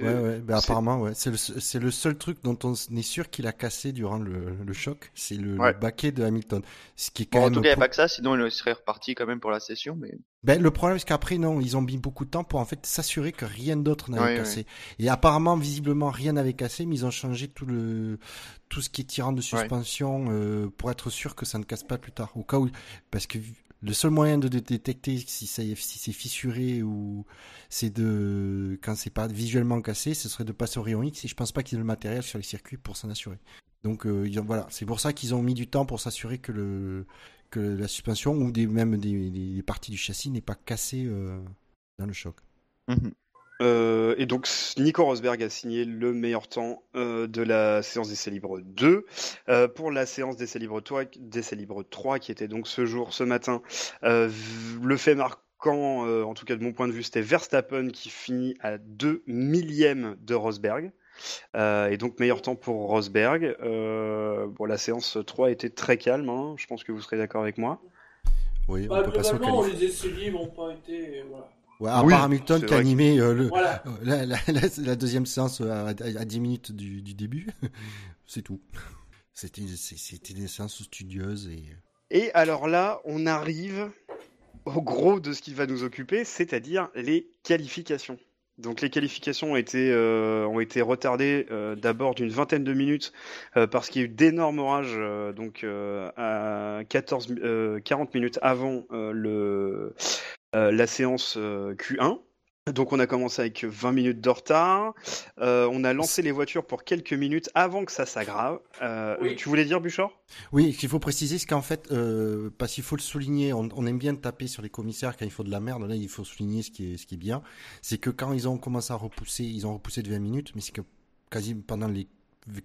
Euh, ouais, c'est- apparemment, ouais. C'est le, le seul truc dont on est sûr qu'il a cassé durant le, le choc. C'est le, le Ouais. baquet de Hamilton. Ce qui est quand Bon, en même tout cas, il n'y a pas que ça, sinon il serait reparti quand même pour la session. Mais Ben, le problème, c'est qu'après, non, ils ont mis beaucoup de temps pour en fait s'assurer que rien d'autre n'avait Ouais, cassé. Et apparemment, visiblement, rien n'avait cassé, mais ils ont changé tout le, tout ce qui est tirant de suspension euh, pour être sûr que ça ne casse pas plus tard. Au cas où, parce que le seul moyen de, détecter si c'est fissuré ou c'est de, quand c'est pas visuellement cassé, ce serait de passer au rayon X. Et je pense pas qu'ils aient le matériel sur les circuits pour s'en assurer. Donc euh, voilà, c'est pour ça qu'ils ont mis du temps pour s'assurer que la suspension ou même des, parties du châssis n'est pas cassée euh, dans le choc. Mhm. Euh, et donc Nico Rosberg a signé le meilleur temps euh, de la séance d'essai libre 2. Euh, pour la séance d'essai libre 3, d'essai libre 3 qui était donc ce jour, ce matin, euh, le fait marquant, euh, en tout cas de mon point de vue, c'était Verstappen qui finit à 2 millièmes de Rosberg. Euh, et donc meilleur temps pour Rosberg. Euh, bon, la séance 3 était très calme, hein, je pense que vous serez d'accord avec moi. Oui, Bah, on peut passer au globalement, qualif. les essais libres n'ont pas été. Voilà. Ouais, à Oui, part Hamilton qui a animé euh, le, Voilà. [laughs] euh, la, la, la- la deuxième séance à, à, à 10 minutes du, du début, [laughs] c'est tout. C'était des séances studieuses et Et alors là, on arrive au gros de ce qui va nous occuper, c'est-à-dire les qualifications. Donc les qualifications ont été, euh, ont été retardées euh, d'abord d'une vingtaine de minutes euh, parce qu'il y a eu d'énormes orages euh, donc euh, à 14, mi- euh, 40 minutes avant euh, le, euh, la séance euh, Q1. Donc on a commencé avec 20 minutes de retard. Euh, on a lancé les voitures pour quelques minutes avant que ça s'aggrave. Euh, Oui. Tu voulais dire Bouchard Oui, ce qu'il faut préciser, c'est qu'en fait, euh, parce qu'il faut le souligner, on, on aime bien taper sur les commissaires quand il faut de la merde. Là, il faut souligner ce qui est, ce qui est bien. C'est que quand ils ont commencé à repousser, ils ont repoussé de 20 minutes, mais c'est que quasi pendant les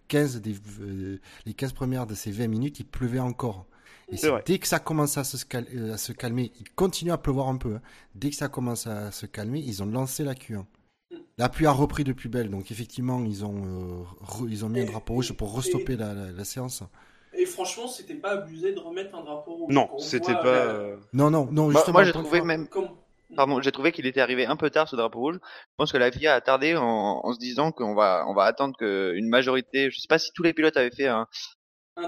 15, des, euh, les 15 premières de ces 20 minutes, il pleuvait encore. Dès que ça commence à se, cal- euh, à se calmer, il continue à pleuvoir un peu. hein. Dès que ça commence à se calmer, ils ont lancé la Q1. La pluie a repris de plus belle, donc effectivement, ils ont, euh, re- ils ont mis un drapeau rouge pour restopper la, la- la séance. Et franchement, c'était pas abusé de remettre un drapeau rouge. Non, c'était voit pas. euh, Non, non, non, moi, justement. moi, j'ai trouvé même, Comme... pardon, j'ai trouvé qu'il était arrivé un peu tard ce drapeau rouge. Je pense que la FIA a tardé en, en se disant qu'on va, on va attendre qu'une majorité, je sais pas si tous les pilotes avaient fait un,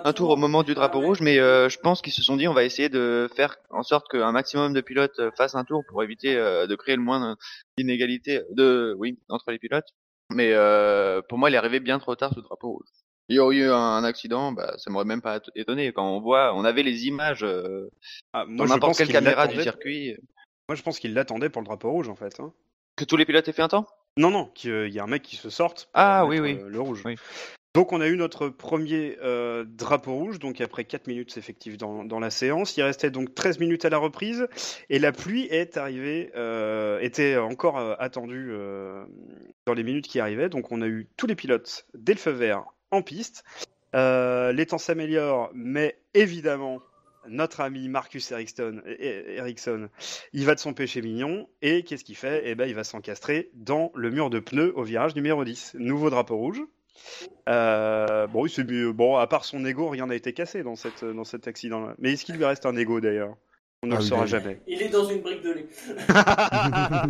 un tour au moment du drapeau Ah rouge, mais euh, je pense qu'ils se sont dit on va essayer de faire en sorte qu'un maximum de pilotes euh, fassent un tour pour éviter euh, de créer le moins d'inégalités de oui entre les pilotes. Mais euh, pour moi, il est arrivé bien trop tard ce drapeau rouge. Il y aurait eu un accident, bah, ça m'aurait même pas étonné. Quand on voit, on avait les images euh, ah, dans moi, je n'importe pense quelle qu'il caméra du l'attendait- circuit. Moi, je pense qu'il l'attendait pour le drapeau rouge, en fait. hein. Que tous les pilotes aient fait un temps Non, non, qu'il y a un mec qui se sorte. pour Ah, oui, oui. euh, le rouge. Oui. Donc, on a eu notre premier euh, drapeau rouge, donc après 4 minutes effectives dans, dans la séance. Il restait donc 13 minutes à la reprise, et la pluie est arrivée, euh, était encore euh, attendue euh, dans les minutes qui arrivaient. Donc, on a eu tous les pilotes dès le feu vert en piste. Euh, les temps s'améliorent, mais évidemment, notre ami Marcus Ericsson, eh, Ericsson il va de son péché mignon, et qu'est-ce qu'il fait? Eh ben, il va s'encastrer dans le mur de pneus au virage numéro 10. Nouveau drapeau rouge. Euh, bon, il s'est mis- bon, à part son ego, rien n'a été cassé dans, cette, dans cet accident-là. Mais est-ce qu'il lui reste un ego d'ailleurs? On ne Ah le saura oui. jamais. Il est dans une brique de lait. [laughs] [laughs] ah,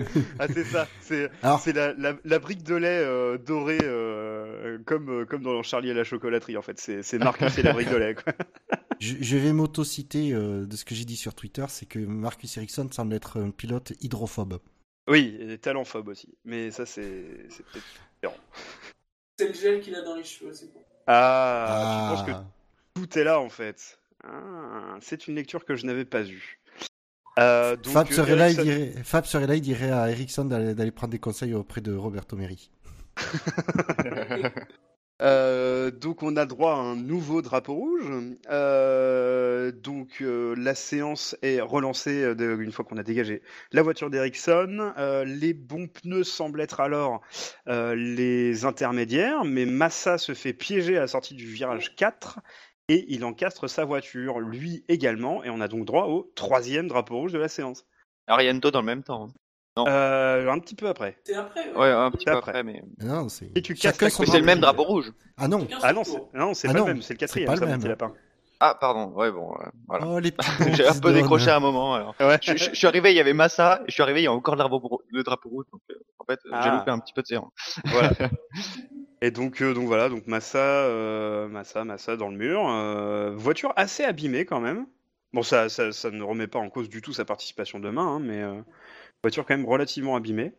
c'est ça. C'est Alors, c'est la, la, la brique de lait euh, dorée, euh, comme, euh, comme dans Charlie et la chocolaterie, en fait. C'est c'est Marcus et la brique de lait. Quoi. [laughs] Je, je vais m'auto-citer euh, de ce que j'ai dit sur Twitter, c'est que Marcus Ericsson semble être un pilote hydrophobe. Oui, et talentphobe aussi. Mais ça, c'est c'est peut-être différent. C'est le gel qu'il a dans les cheveux, c'est bon. Ah, je pense que Ah. tout est là en fait. Ah, c'est une lecture que je n'avais pas eue. Euh, donc, Fab, serait là, il dirait, Fab serait là, il dirait à Ericsson d'aller d'aller prendre des conseils auprès de Roberto Meri. [laughs] [laughs] Euh, donc on a droit à un nouveau drapeau rouge. Euh, donc euh, la séance est relancée une fois qu'on a dégagé la voiture d'Ericsson. Les bons pneus semblent être alors les intermédiaires, mais Massa se fait piéger à la sortie du virage 4 et il encastre sa voiture, lui également, et on a donc droit au troisième drapeau rouge de la séance. Ariento dans le même temps. Euh, un petit peu après. C'est après, ouais. Ouais, un petit peu Après. après, mais. Non, c'est. Et tu casses c'est le même drapeau. rouge. Ah non. Ah non, c'est non, c'est Ah pas non, le même, c'est le quatrième, pas le même. petit lapin. Ah, pardon. Ouais, bon, euh, voilà. Oh, les [laughs] petits bons J'ai un peu décroché à un moment. Alors. Ouais. Je, je- je suis arrivé, il y avait Massa, et je suis arrivé, il y a encore le drapeau, le drapeau rouge. Donc, euh, en fait, j'ai Ah. loupé un petit peu de séance. Voilà. [laughs] Et donc, euh, donc voilà, donc Massa, euh, Massa, Massa dans le mur. euh, voiture assez abîmée quand même. Bon, ça, ça, ça ne remet pas en cause du tout sa participation demain, hein, mais euh, voiture quand même relativement abîmée.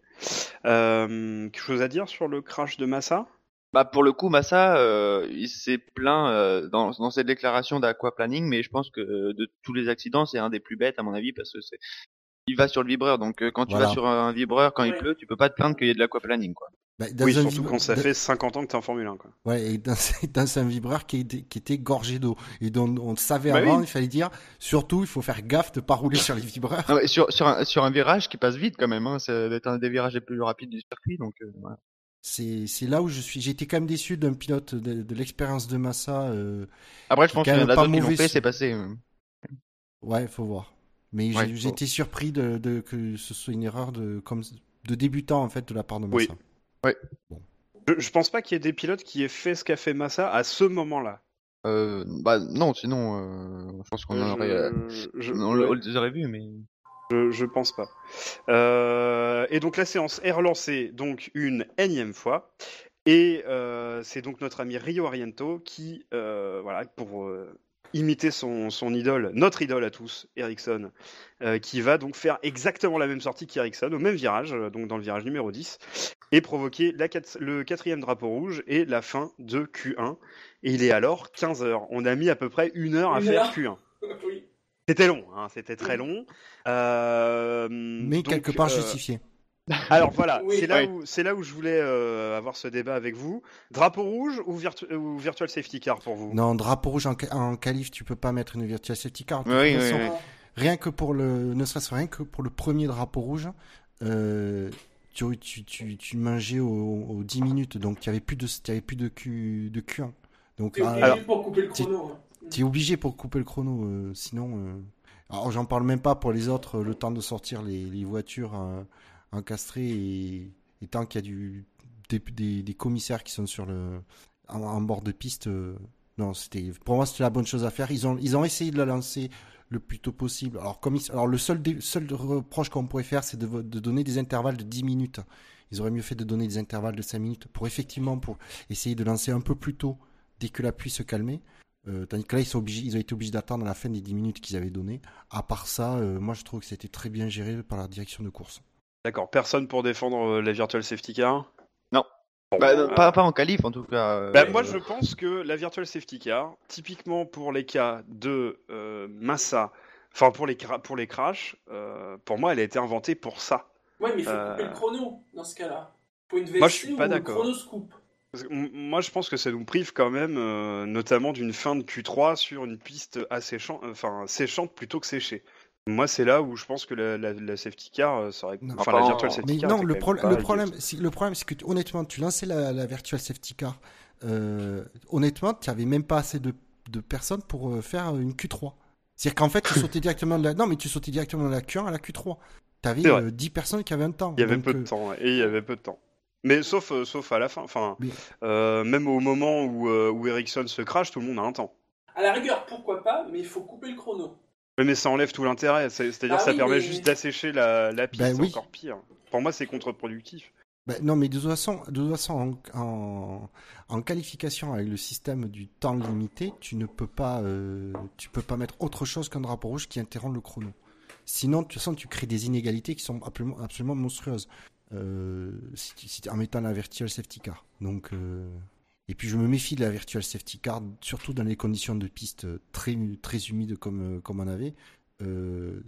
Euh, quelque chose à dire sur le crash de Massa? Bah pour le coup, Massa, euh, il s'est plaint euh, dans, dans cette déclaration d'aquaplaning, mais je pense que euh, de tous les accidents, c'est un des plus bêtes à mon avis parce que c'est il va sur le vibreur, donc euh, quand tu Voilà. vas sur un vibreur quand il pleut, tu peux pas te plaindre qu'il y ait de l'aquaplaning quoi. Bah, dans Oui, un surtout vibra- quand ça dans- fait 50 ans que t'es en Formule 1. Quoi. Ouais, et dans, [laughs] dans un vibreur qui était, qui était gorgé d'eau. Et dont on savait Bah avant, oui. il fallait dire, surtout, il faut faire gaffe de pas rouler sur les vibreurs. Non, sur sur un, sur un virage qui passe vite quand même, hein, c'est d'être un des virages les plus rapides du circuit, donc euh. C'est, là où je suis. J'étais quand même déçu d'un pilote de, de l'expérience de Massa. euh, Après, je pense quand qu'il y en même a pas d'autres qui l'ont mauvais fait, c'est passé. euh. Ouais, faut voir. Mais faut- j'étais surpris de, de- que ce soit une erreur de, comme, de débutant en fait de la part de Oui. Massa. Je, je pense pas qu'il y ait des pilotes qui aient fait ce qu'a fait Massa à ce moment-là. Euh, bah non, sinon, euh, je pense qu'on en aurait, euh, Je- je- on ouais. vus, mais. Je, je pense pas. Euh, et donc la séance est relancée donc une énième fois. Et euh, c'est donc notre ami Rio Ariento qui, euh, voilà, pour euh, imiter son, son idole, notre idole à tous, Ericsson, euh, qui va donc faire exactement la même sortie qu'Ericsson, au même virage, euh, donc dans le virage numéro 10, et provoquer la quat- le quatrième drapeau rouge et la fin de Q1. Et il est alors 15 heures. On a mis à peu près une heure à Une faire heure. Q1. [laughs] oui. C'était long, hein, c'était très long. Euh, Mais donc, quelque part euh, justifié. [laughs] alors voilà, Oui. c'est là Oui. où c'est là où je voulais euh, avoir ce débat avec vous. Drapeau rouge ou, virtu- ou virtual safety car pour vous? Non, drapeau rouge en, en qualif, tu peux pas mettre une virtual safety car. Oui, façon. Rien que pour le, ne serait-ce rien que pour le premier drapeau rouge, euh, tu, tu, tu, tu mangeais aux, aux 10 minutes, donc tu avais plus de, avais plus de Q, de Q1. Donc, T'es ah, obligé alors- pour couper le tu- chrono. hein. tu es obligé pour couper le chrono, euh, sinon. euh, Alors, j'en parle même pas pour les autres, euh, le temps de sortir les, les voitures euh, encastrées et, et tant qu'il y a du, des, des, des commissaires qui sont sur le, en, en bord de piste. Non, c'était, pour moi, c'était la bonne chose à faire. Ils ont, ils ont essayé de la lancer le plus tôt possible. Alors, comme alors le seul, seul reproche qu'on pourrait faire, c'est de, de donner des intervalles de 10 minutes. Ils auraient mieux fait de donner des intervalles de 5 minutes pour effectivement pour essayer de lancer un peu plus tôt dès que la pluie se calmait. Euh, tandis que là, ils, sont obligés, ils ont été obligés d'attendre la fin des 10 minutes qu'ils avaient données. À part ça, euh, moi, je trouve que c'était très bien géré par la direction de course. D'accord, personne pour défendre euh, la virtual safety car? Non. Bon, Bah, euh, pas, pas en qualif en tout cas. euh, bah, euh, moi je pense que la virtual safety car, typiquement pour les cas de euh, Massa, enfin pour les cra- pour les crashs, euh, pour moi elle a été inventée pour ça. Ouais, mais il faut Euh. couper le chrono dans ce cas-là. Pour une VSC Moi, je suis pas d'accord. Le chrono se coupe. Moi je pense que ça nous prive quand même, euh, notamment d'une fin de Q3 sur une piste asséchante, enfin séchante plutôt que séchée. Moi c'est là où je pense que la, la- la safety car euh, serait, Non. enfin la virtual safety Mais car. non, le, pro- problème, c'est le problème, c'est que honnêtement, tu lançais la, la virtual safety car. euh, honnêtement, tu avais même pas assez de, de personnes pour euh, faire une Q3. C'est-à-dire qu'en fait, tu [laughs] sautais directement de la, non, mais tu sautais directement de la Q1 à la Q3. Tu avais C'est vrai. 10 personnes qui avaient un temps. Il y avait Donc, peu de euh, temps, ouais, et il y avait peu de temps. Mais sauf, euh, sauf à la fin, enfin, Mais- euh, même au moment où, euh, où Ericsson se crache, tout le monde a un temps. À la rigueur, pourquoi pas, mais il faut couper le chrono. Oui, Mais ça enlève tout l'intérêt, c'est- c'est-à-dire Ah ça oui, permet mais- juste d'assécher la, la piste, Ben oui. encore pire. Pour moi, c'est contre-productif. Ben, non, mais de toute façon, de toute façon en, en, en qualification avec le système du temps limité, tu ne peux pas, euh, tu peux pas mettre autre chose qu'un drapeau rouge qui interrompt le chrono. Sinon, de toute façon, tu crées des inégalités qui sont absolument, absolument monstrueuses. Euh, si, tu- si tu- en mettant la virtual safety car. Donc, euh, et puis je me méfie de la virtual safety car, surtout dans les conditions de piste très, très humides comme, euh, comme on avait. Euh,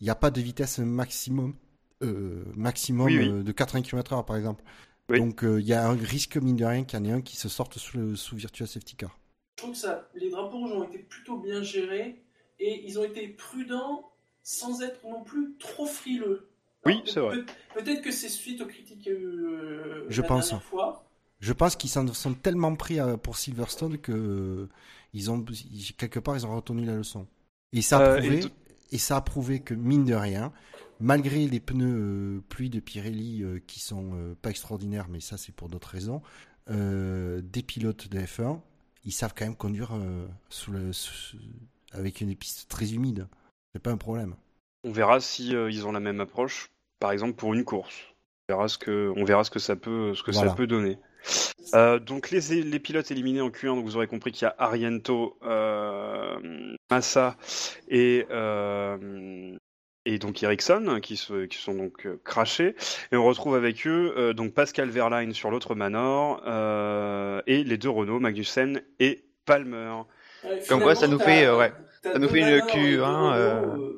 Il n'y a pas de vitesse maximum, euh, maximum Oui, oui. euh, de 80 km/h par exemple. Oui. Donc euh, il y a un risque mine de rien qu'il y en ait un qui se sorte sous, le, sous virtual safety car. Je trouve que ça, les drapeaux rouges ont été plutôt bien gérés et ils ont été prudents sans être non plus trop frileux. Oui, c'est vrai. peut- Peut-être que c'est suite aux critiques eu euh, Je la pense. dernière fois. Je pense qu'ils s'en sont tellement pris à- pour Silverstone que euh, ils ont quelque part ils ont retenu la leçon. Et ça a Euh, prouvé et, ça a prouvé que mine de rien, malgré les pneus euh, pluie de Pirelli euh, qui sont euh, pas extraordinaires, mais ça c'est pour d'autres raisons, euh, des pilotes de F1 ils savent quand même conduire euh, sous le, sous- avec une piste très humide. C'est pas un problème. On verra si euh, ils ont la même approche, par exemple pour une course. On verra ce que, on verra ce que ça peut, ce que Voilà. ça peut donner. Euh, donc les, les pilotes éliminés en Q1, donc vous aurez compris qu'il y a Ariento, euh, Massa et euh, et donc Ericsson qui, se, qui sont donc euh, crashés. Et on retrouve avec eux euh, donc Pascal Verlaine sur l'autre Manor euh, et les deux Renault, Magnussen et Palmer. Ouais, Comme quoi, ça nous fait, euh, ouais, ça nous fait une Manor et Q1, deux Renault, euh, euh,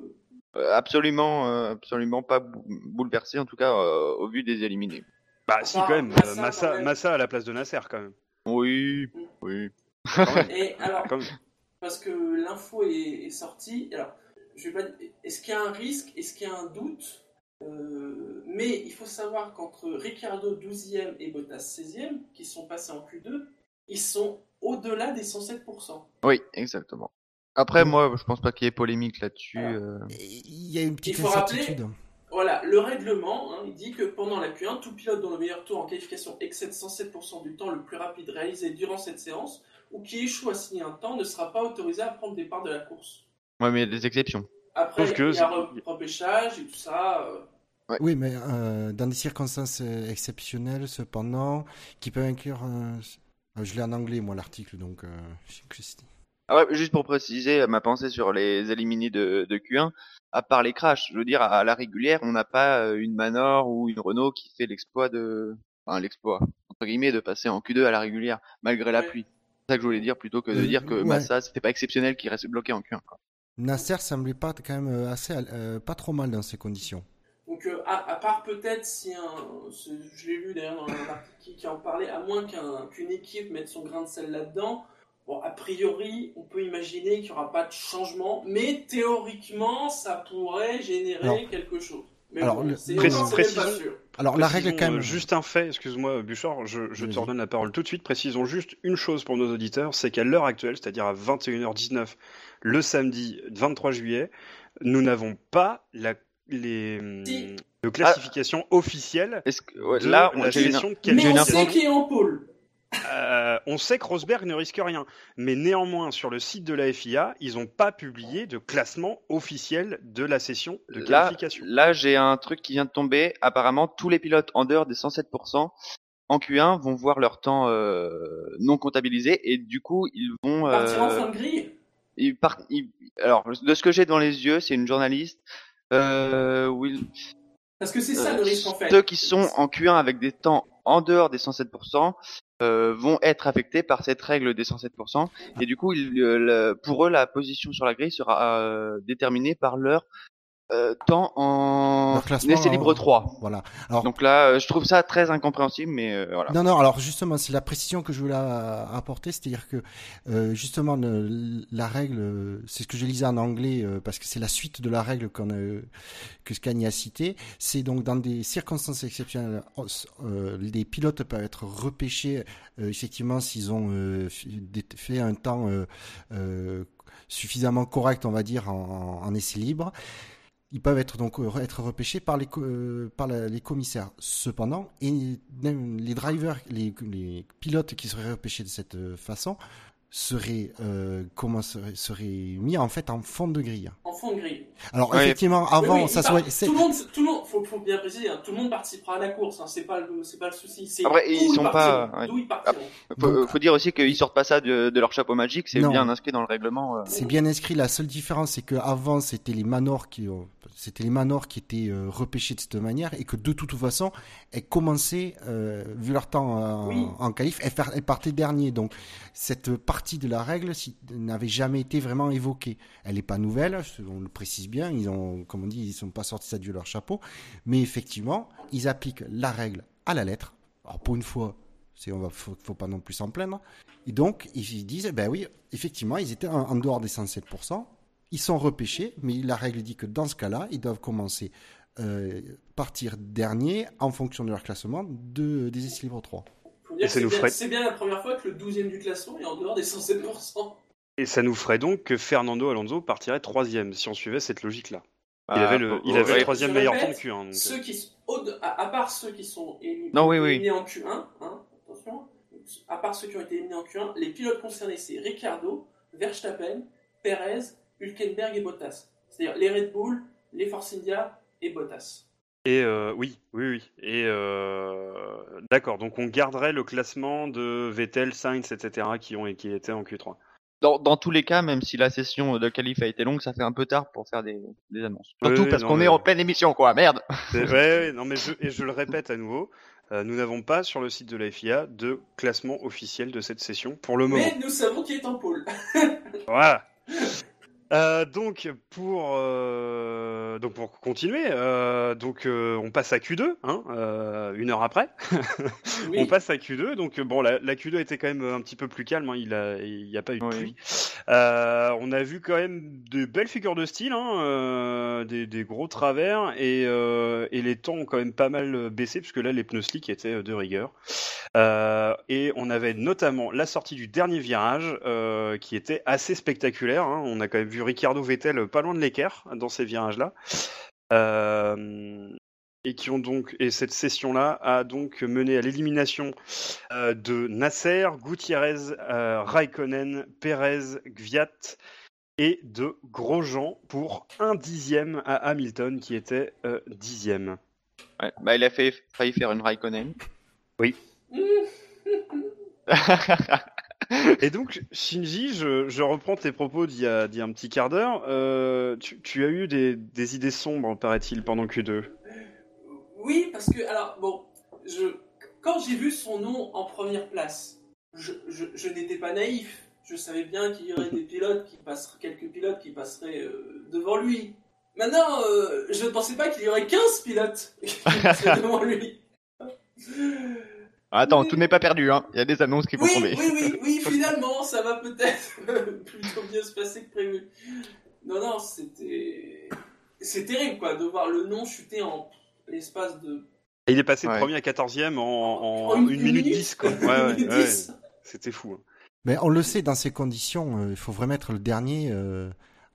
Euh, absolument, euh, absolument pas bou- bouleversé, en tout cas euh, au vu des éliminés. Bah si quand même, Massa, euh, quand Massa, même. Massa à la place de Nasser quand même. Oui, oui. Et alors, parce que l'info est, est sortie. Alors, je vais pas. Est-ce qu'il y a un risque Est-ce qu'il y a un doute Euh, Mais il faut savoir qu'entre Ricardo 12e et Bottas 16e, qui sont passés en Q2, ils sont au-delà des 107%. Oui, exactement. Après, moi, je pense pas qu'il y ait polémique là-dessus. Euh. Il y a une petite Il faut rappeler- incertitude. Voilà, le règlement hein, il dit que pendant la Q1, tout pilote dont le meilleur tour en qualification excède 107% du temps le plus rapide réalisé durant cette séance ou qui échoue à signer un temps ne sera pas autorisé à prendre des parts de la course. Ouais, mais il y a des exceptions. Après, Sauf que il y a repêchage et tout ça. euh, Oui, mais euh, dans des circonstances euh, exceptionnelles, cependant, qui peuvent inclure. un- euh, Je l'ai en anglais, moi, l'article, donc. euh, je sais que c'est- Ah ouais, juste pour préciser euh, ma pensée sur les éliminés de, de Q1, à part les crashs, je veux dire, à, à la régulière, on n'a pas euh, une Manor ou une Renault qui fait l'exploit de... Enfin, l'exploit, entre guillemets, de passer en Q2 à la régulière, malgré la pluie. C'est ça que je voulais dire, plutôt que de Euh, dire que ouais. Massa, c'était pas exceptionnel qu'il reste bloqué en Q1. quoi. Nasser semblait pas quand même assez, euh, pas trop mal dans ces conditions. Donc, euh, à, à part peut-être si un. ce- Je l'ai lu d'ailleurs dans un article qui, qui en parlait, à moins qu'un- qu'une équipe mette son grain de sel là-dedans. Bon, a priori, on peut imaginer qu'il n'y aura pas de changement, mais théoriquement, ça pourrait générer Alors- quelque chose. Mais alors, bon, c'est Précis- encore, c'est même pas précisons- sûr. Alors, la règle, quand même. euh, Juste un fait, excuse-moi Bouchard, je, je te redonne la parole tout de suite. Précisons juste une chose pour nos auditeurs, c'est qu'à l'heure actuelle, c'est-à-dire à 21h19, le samedi 23 juillet, nous n'avons pas la, les, Si. de classification officielle Est-ce que, ouais, de là, on- la j'ai une... de Mais on sait qui est en pôle. Euh, on sait que Rosberg ne risque rien, mais néanmoins sur le site de la FIA, ils n'ont pas publié de classement officiel de la session de Là, qualification. là j'ai un truc qui vient de tomber. Apparemment, tous les pilotes en dehors des 107% en Q1 vont voir leur temps euh, non comptabilisé et du coup, ils vont... Partir en euh, fin de grille. ils partent- ils- Alors, de ce que j'ai dans les yeux, c'est une journaliste. Euh, Will, Parce que c'est ça le euh, risque en fait. Ceux qui sont en Q1 avec des temps en dehors des 107% euh, vont être affectés par cette règle des 107%. Et du coup, pour eux, la position sur la grille sera euh, déterminée par leur euh, temps en essai libre 3. Voilà. Alors, Donc là, euh, je trouve ça très incompréhensible, mais euh, voilà. Non, non, alors justement, c'est la précision que je voulais euh, apporter, c'est-à-dire que euh, justement, le- la règle, euh, c'est ce que je lisais en anglais, euh, parce que c'est la suite de la règle qu'on a- que Scani a citée, c'est donc dans des circonstances exceptionnelles, euh, les pilotes peuvent être repêchés, euh, effectivement, s'ils ont euh, fait un temps euh, euh, suffisamment correct, on va dire, en, en essai libre. Ils peuvent être donc euh, être repêchés par les euh, par les commissaires. Cependant, et les drivers, les, les pilotes qui seraient repêchés de cette euh, façon seraient euh, comment seraient mis en fait en fond de grille. En fond de grille. Alors Ouais. effectivement, avant Oui, oui, ça soit Tout le monde, tout le monde, faut, faut bien préciser, hein, tout le monde participera à la course, hein, c'est pas le, c'est pas le souci. C'est Après, ils sont pas- partiront, ouais. D'où ils partiront. Faut, Donc- faut dire aussi qu'ils sortent pas ça de, de leur chapeau magique, c'est bien inscrit dans le règlement. euh. C'est bien inscrit. La seule différence, c'est que avant, c'était les manors qui, euh, c'était les manors qui étaient euh, repêchés de cette manière, et que de toute façon, elles commençaient, euh, vu leur temps en, Oui. en qualif, elles, elles partaient dernier. Donc, cette partie de la règle n'avait jamais été vraiment évoquée. Elle n'est pas nouvelle, on le précise bien. Ils ont, comme on dit, ils sont pas sortis ça de leur chapeau, mais effectivement, ils appliquent la règle à la lettre. Alors pour une fois, on va faut, pas non plus s'en plaindre. Et donc ils disent, ben oui, effectivement, ils étaient en, en dehors des 107%. Ils sont repêchés, mais la règle dit que dans ce cas-là, ils doivent commencer euh, partir dernier en fonction de leur classement de, des essais libres 3. Dire c'est bien, ferait- c'est bien la première fois que le 12e du classement est en dehors des 107%. Et ça nous ferait donc que Fernando Alonso partirait troisième si on suivait cette logique-là. Il Bah, avait le, il avait le meilleur temps de Q1. donc, Ceux euh, qui, à, à part ceux qui sont éliminés, Non, oui, oui. éliminés en Q1, hein, attention, à part ceux qui ont été éliminés en Q1, les pilotes concernés c'est Ricardo, Verstappen, Perez, Hülkenberg et Bottas. C'est-à-dire les Red Bull, les Force India et Bottas. Et euh, oui, oui, oui. Et euh, d'accord. Donc on garderait le classement de Vettel, Sainz, etc. qui ont qui étaient en Q3. Dans, dans tous les cas, même si la session de qualif a été longue, ça fait un peu tard pour faire des, des annonces. Surtout oui, parce qu'on mais- est en pleine émission, quoi. Merde. Ouais, ouais, non mais je, et je le répète à nouveau, euh, nous n'avons pas sur le site de la FIA de classement officiel de cette session pour le moment. Mais nous savons qui est en pôle. Voilà. Euh, donc pour euh, donc pour continuer, euh, donc on passe à Q2, hein, une heure après. [laughs] Oui. On passe à Q2, donc bon, la, la Q2 était quand même un petit peu plus calme, hein, il a, il n'y a pas eu de pluie. On a vu quand même de belles figures de style, hein, des, des gros travers, et, et les temps ont quand même pas mal baissé, puisque là les pneus slick étaient de rigueur. Et on avait notamment la sortie du dernier virage, qui était assez spectaculaire. On a quand même vu Ricardo Vettel pas loin de l'équerre dans ces virages-là. Euh, et qui ont donc et cette session-là a donc mené à l'élimination euh, de Nasser, Gutiérrez, euh, Raikkonen, Perez, Gviat et de Grosjean pour un dixième à Hamilton qui était euh, dixième. Ouais. Bah, il a fait, failli faire une Raikkonen. [laughs] Et donc Shinji, je, je reprends tes propos d'il y a, d'il y a un petit quart d'heure. Euh, tu, tu as eu des, des idées sombres, paraît-il, pendant Q2. Oui, parce que, alors, bon, je, quand j'ai vu son nom en première place, je, je, je n'étais pas naïf. Je savais bien qu'il y aurait des pilotes qui passeraient, quelques pilotes qui passeraient euh, devant lui. Maintenant, euh, je ne pensais pas qu'il y aurait 15 pilotes [laughs] qui passeraient [laughs] devant lui. Attends, tout n'est pas perdu, hein. Il y a des annonces qui vont Oui, tomber. oui, oui, oui, finalement, ça va peut-être [laughs] plutôt bien se passer que prévu. Non, non, c'était. C'est terrible, quoi, de voir le nom chuter en l'espace de. Et il est passé de Ouais. premier à quatorzième en, en, En une, une minute minute. dix, quoi. [laughs] Ouais, Une ouais, minute ouais. dix. C'était fou. hein. Mais on le sait, dans ces conditions, euh, il faut vraiment être le dernier euh,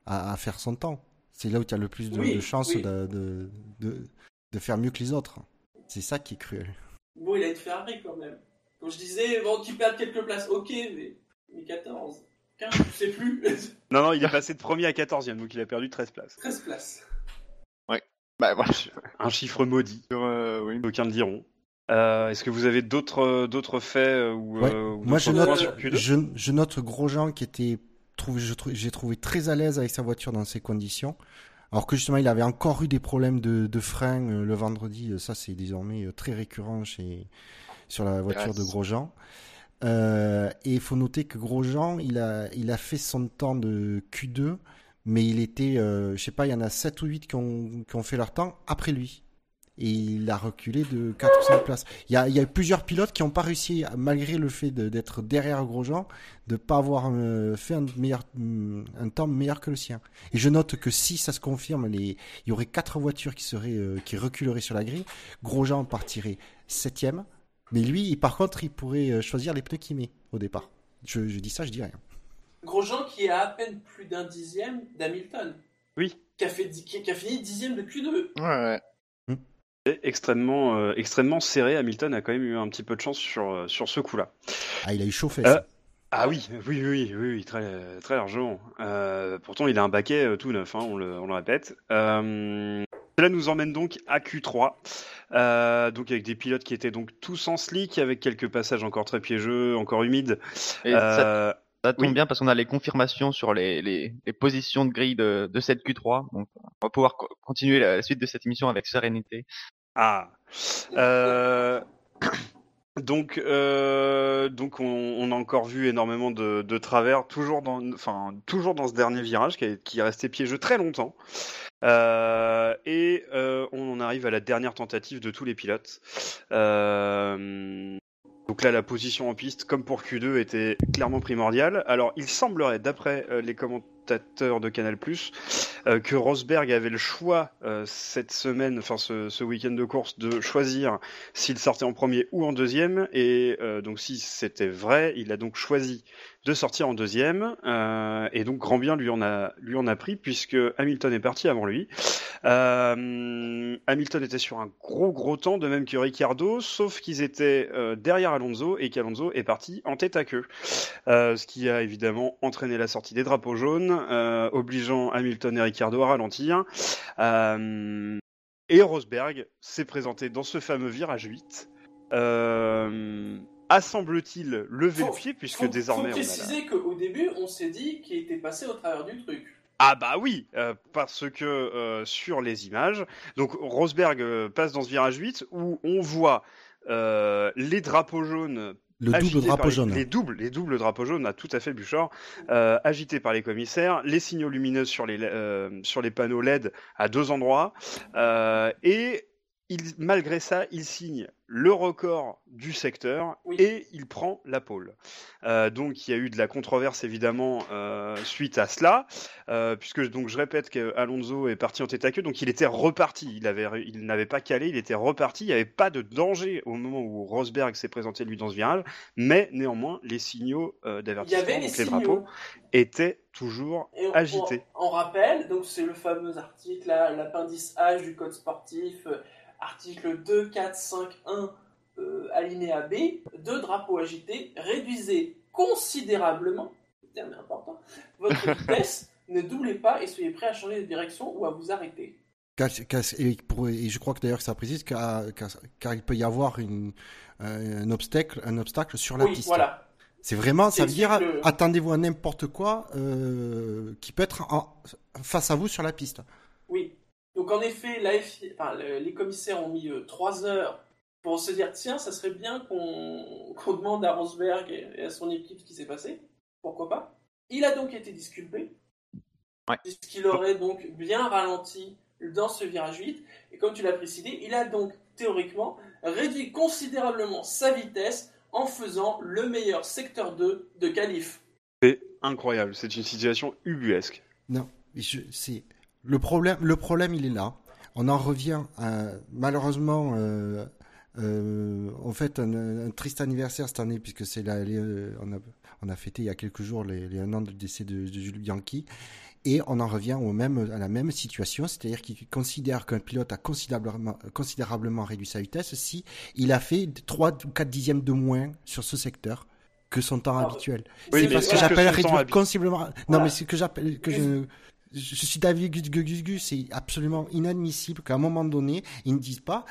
à, à faire son temps. C'est là où tu as le plus de, Oui, de chances oui. de, de, de, de faire mieux que les autres. C'est ça qui est cruel. Bon, il a une Ferrari quand même. Quand je disais, bon, qu'il perde quelques places, ok, mais. Mais 14, 15, je sais plus. [laughs] Non, non, il est passé de premier à quatorzième, donc il a perdu 13 places. 13 places. Bah, voilà. [laughs] Un chiffre maudit, euh, oui. aucun ne diront. Euh, Est-ce que vous avez d'autres d'autres faits euh, ou, Ouais. euh, ou Moi, je d'autres note, points sur Q2 je, je note Grosjean qui était, j'ai trouvé très à l'aise avec sa voiture dans ces conditions. Alors que justement, il avait encore eu des problèmes de, de frein le vendredi. Ça, c'est désormais très récurrent chez, sur la voiture de. Grosjean. Euh, et il faut noter que Grosjean, il a, il a fait son temps de Q2, mais il était, euh, je sais pas, il y en a 7 ou 8 qui ont, qui ont fait leur temps après lui. Et il a reculé de 4 ou 5 places. Il y a, il y a plusieurs pilotes qui n'ont pas réussi, malgré le fait de- d'être derrière Grosjean, de pas avoir euh, fait un, meilleur, un temps meilleur que le sien. Et je note que si ça se confirme, les, il y aurait quatre voitures qui seraient, euh, qui reculeraient sur la grille. Grosjean partirait septième, mais lui, il- par contre, il pourrait euh, choisir les pneus qu'il met au départ. Je, je dis ça, je dis rien. Grosjean qui est à à peine plus d'un dixième d'Hamilton. Oui. Qui a, fait, dix- qui, qui a fini dixième de Q2. Ouais, ouais. C'est extrêmement, euh, extrêmement serré. Hamilton a quand même eu un petit peu de chance sur, euh, sur ce coup-là. Ah, il a eu chauffé. Euh, ça. Ah oui, oui, oui, oui, oui, très, très largement. Euh, pourtant, il a un baquet euh, tout neuf, hein, on, le, on le répète. Euh, Cela nous emmène donc à Q3, euh, donc avec des pilotes qui étaient donc tous en slick, avec quelques passages encore très piégeux, encore humides. Et ça, Euh, ça tombe oui. bien parce qu'on a les confirmations sur les, les, les positions de grille de, de cette Q3. Donc, on va pouvoir co- continuer la, la suite de cette émission avec sérénité. Ah. Euh, [coughs] Donc, euh, donc on, on a encore vu énormément de, de travers, toujours dans, enfin, toujours dans ce dernier virage qui, qui est resté piégeux très longtemps. Euh, et euh, on en arrive à la dernière tentative de tous les pilotes. Euh, donc là, la position en piste, comme pour Q2, était clairement primordiale. Alors, il semblerait, d'après euh, les de Canal+, euh, que Rosberg avait le choix euh, cette semaine, enfin ce, week-end de course, de choisir s'il sortait en premier ou en deuxième. Et euh, donc, si c'était vrai, il a donc choisi de sortir en deuxième. Et donc, grand bien lui en a, lui en a pris puisque Hamilton est parti avant lui. Hamilton était sur un gros gros temps, de même que Ricciardo, sauf qu'ils étaient derrière Alonso et qu'Alonso est parti en tête à queue. Ce qui a évidemment entraîné la sortie des drapeaux jaunes, euh, obligeant Hamilton et Ricciardo à ralentir. Euh, et Rosberg s'est présenté dans ce fameux virage 8. Euh, a semble-t-il levé Faut- le pied puisque faut, désormais faut la- préciser qu'au début, on s'est dit qu'il était passé au travers du truc. Ah bah oui, euh, parce que euh, sur les images, donc Rosberg euh, passe dans ce virage 8 où on voit les drapeaux jaunes Le double drapeau les, jaune. les doubles, les doubles drapeaux jaunes, a tout à fait Buchor, euh, agités par les commissaires, les signaux lumineux sur les euh, sur les panneaux LED à deux endroits, euh, et il, malgré ça, il signe le record du secteur Oui. et il prend la pole. Euh, donc il y a eu de la controverse évidemment euh, suite à cela, euh, puisque donc je répète qu'Alonso est parti en tête à queue, donc il était reparti, il avait, il n'avait pas calé, il était reparti, il n'y avait pas de danger au moment où Rosberg s'est présenté lui dans ce virage, mais néanmoins les signaux d'avertissement, donc les signaux. drapeaux, étaient toujours on, agités. on- on rappelle, donc c'est le fameux article, l'appendice H du code sportif, article 2, 4, 5, 1, euh, alinéa B, deux drapeaux agités, réduisez considérablement, le terme est important, votre [laughs] vitesse, ne doublez pas et soyez prêt à changer de direction ou à vous arrêter. Et, pour- et je crois que d'ailleurs ça précise car, il peut y avoir une, euh, un, obstacle, un obstacle sur la oui, piste. voilà. C'est vraiment, ça veut dire, le- attendez-vous à n'importe quoi euh, qui peut être en- face à vous sur la piste. Oui. Donc en effet, la FI enfin, le- les commissaires ont mis euh, trois heures pour se dire tiens, ça serait bien qu'on [laughs] demande à Rosberg et, à son équipe ce qui s'est passé. Pourquoi pas? Il a donc été disculpé. Ouais. Puisqu'il aurait donc bien ralenti dans ce virage 8. Et comme tu l'as précisé, il a donc théoriquement réduit considérablement sa vitesse en faisant le meilleur secteur 2 de qualif. C'est incroyable, c'est une situation ubuesque. Non, je- c'est le problème. Le problème, il est là. On en revient à, malheureusement. Euh, euh, on fait un, un triste anniversaire cette année puisque c'est la, les, euh, on a on a fêté il y a quelques jours les, les un an du décès de, de Jules Bianchi et on en revient au même à la même situation, c'est-à-dire qu'il considère qu'un pilote a considérablement considérablement réduit sa vitesse si il a fait 3 ou 4 dixièmes de moins sur ce secteur que son temps Ah, habituel. Oui, c'est parce que j'appelle réduire habituel- considérablement. Non, mais c'est que j'appelle que je je suis David Gus- Gus- Gus- Gus, c'est absolument inadmissible qu'à un moment donné, ils ne disent pas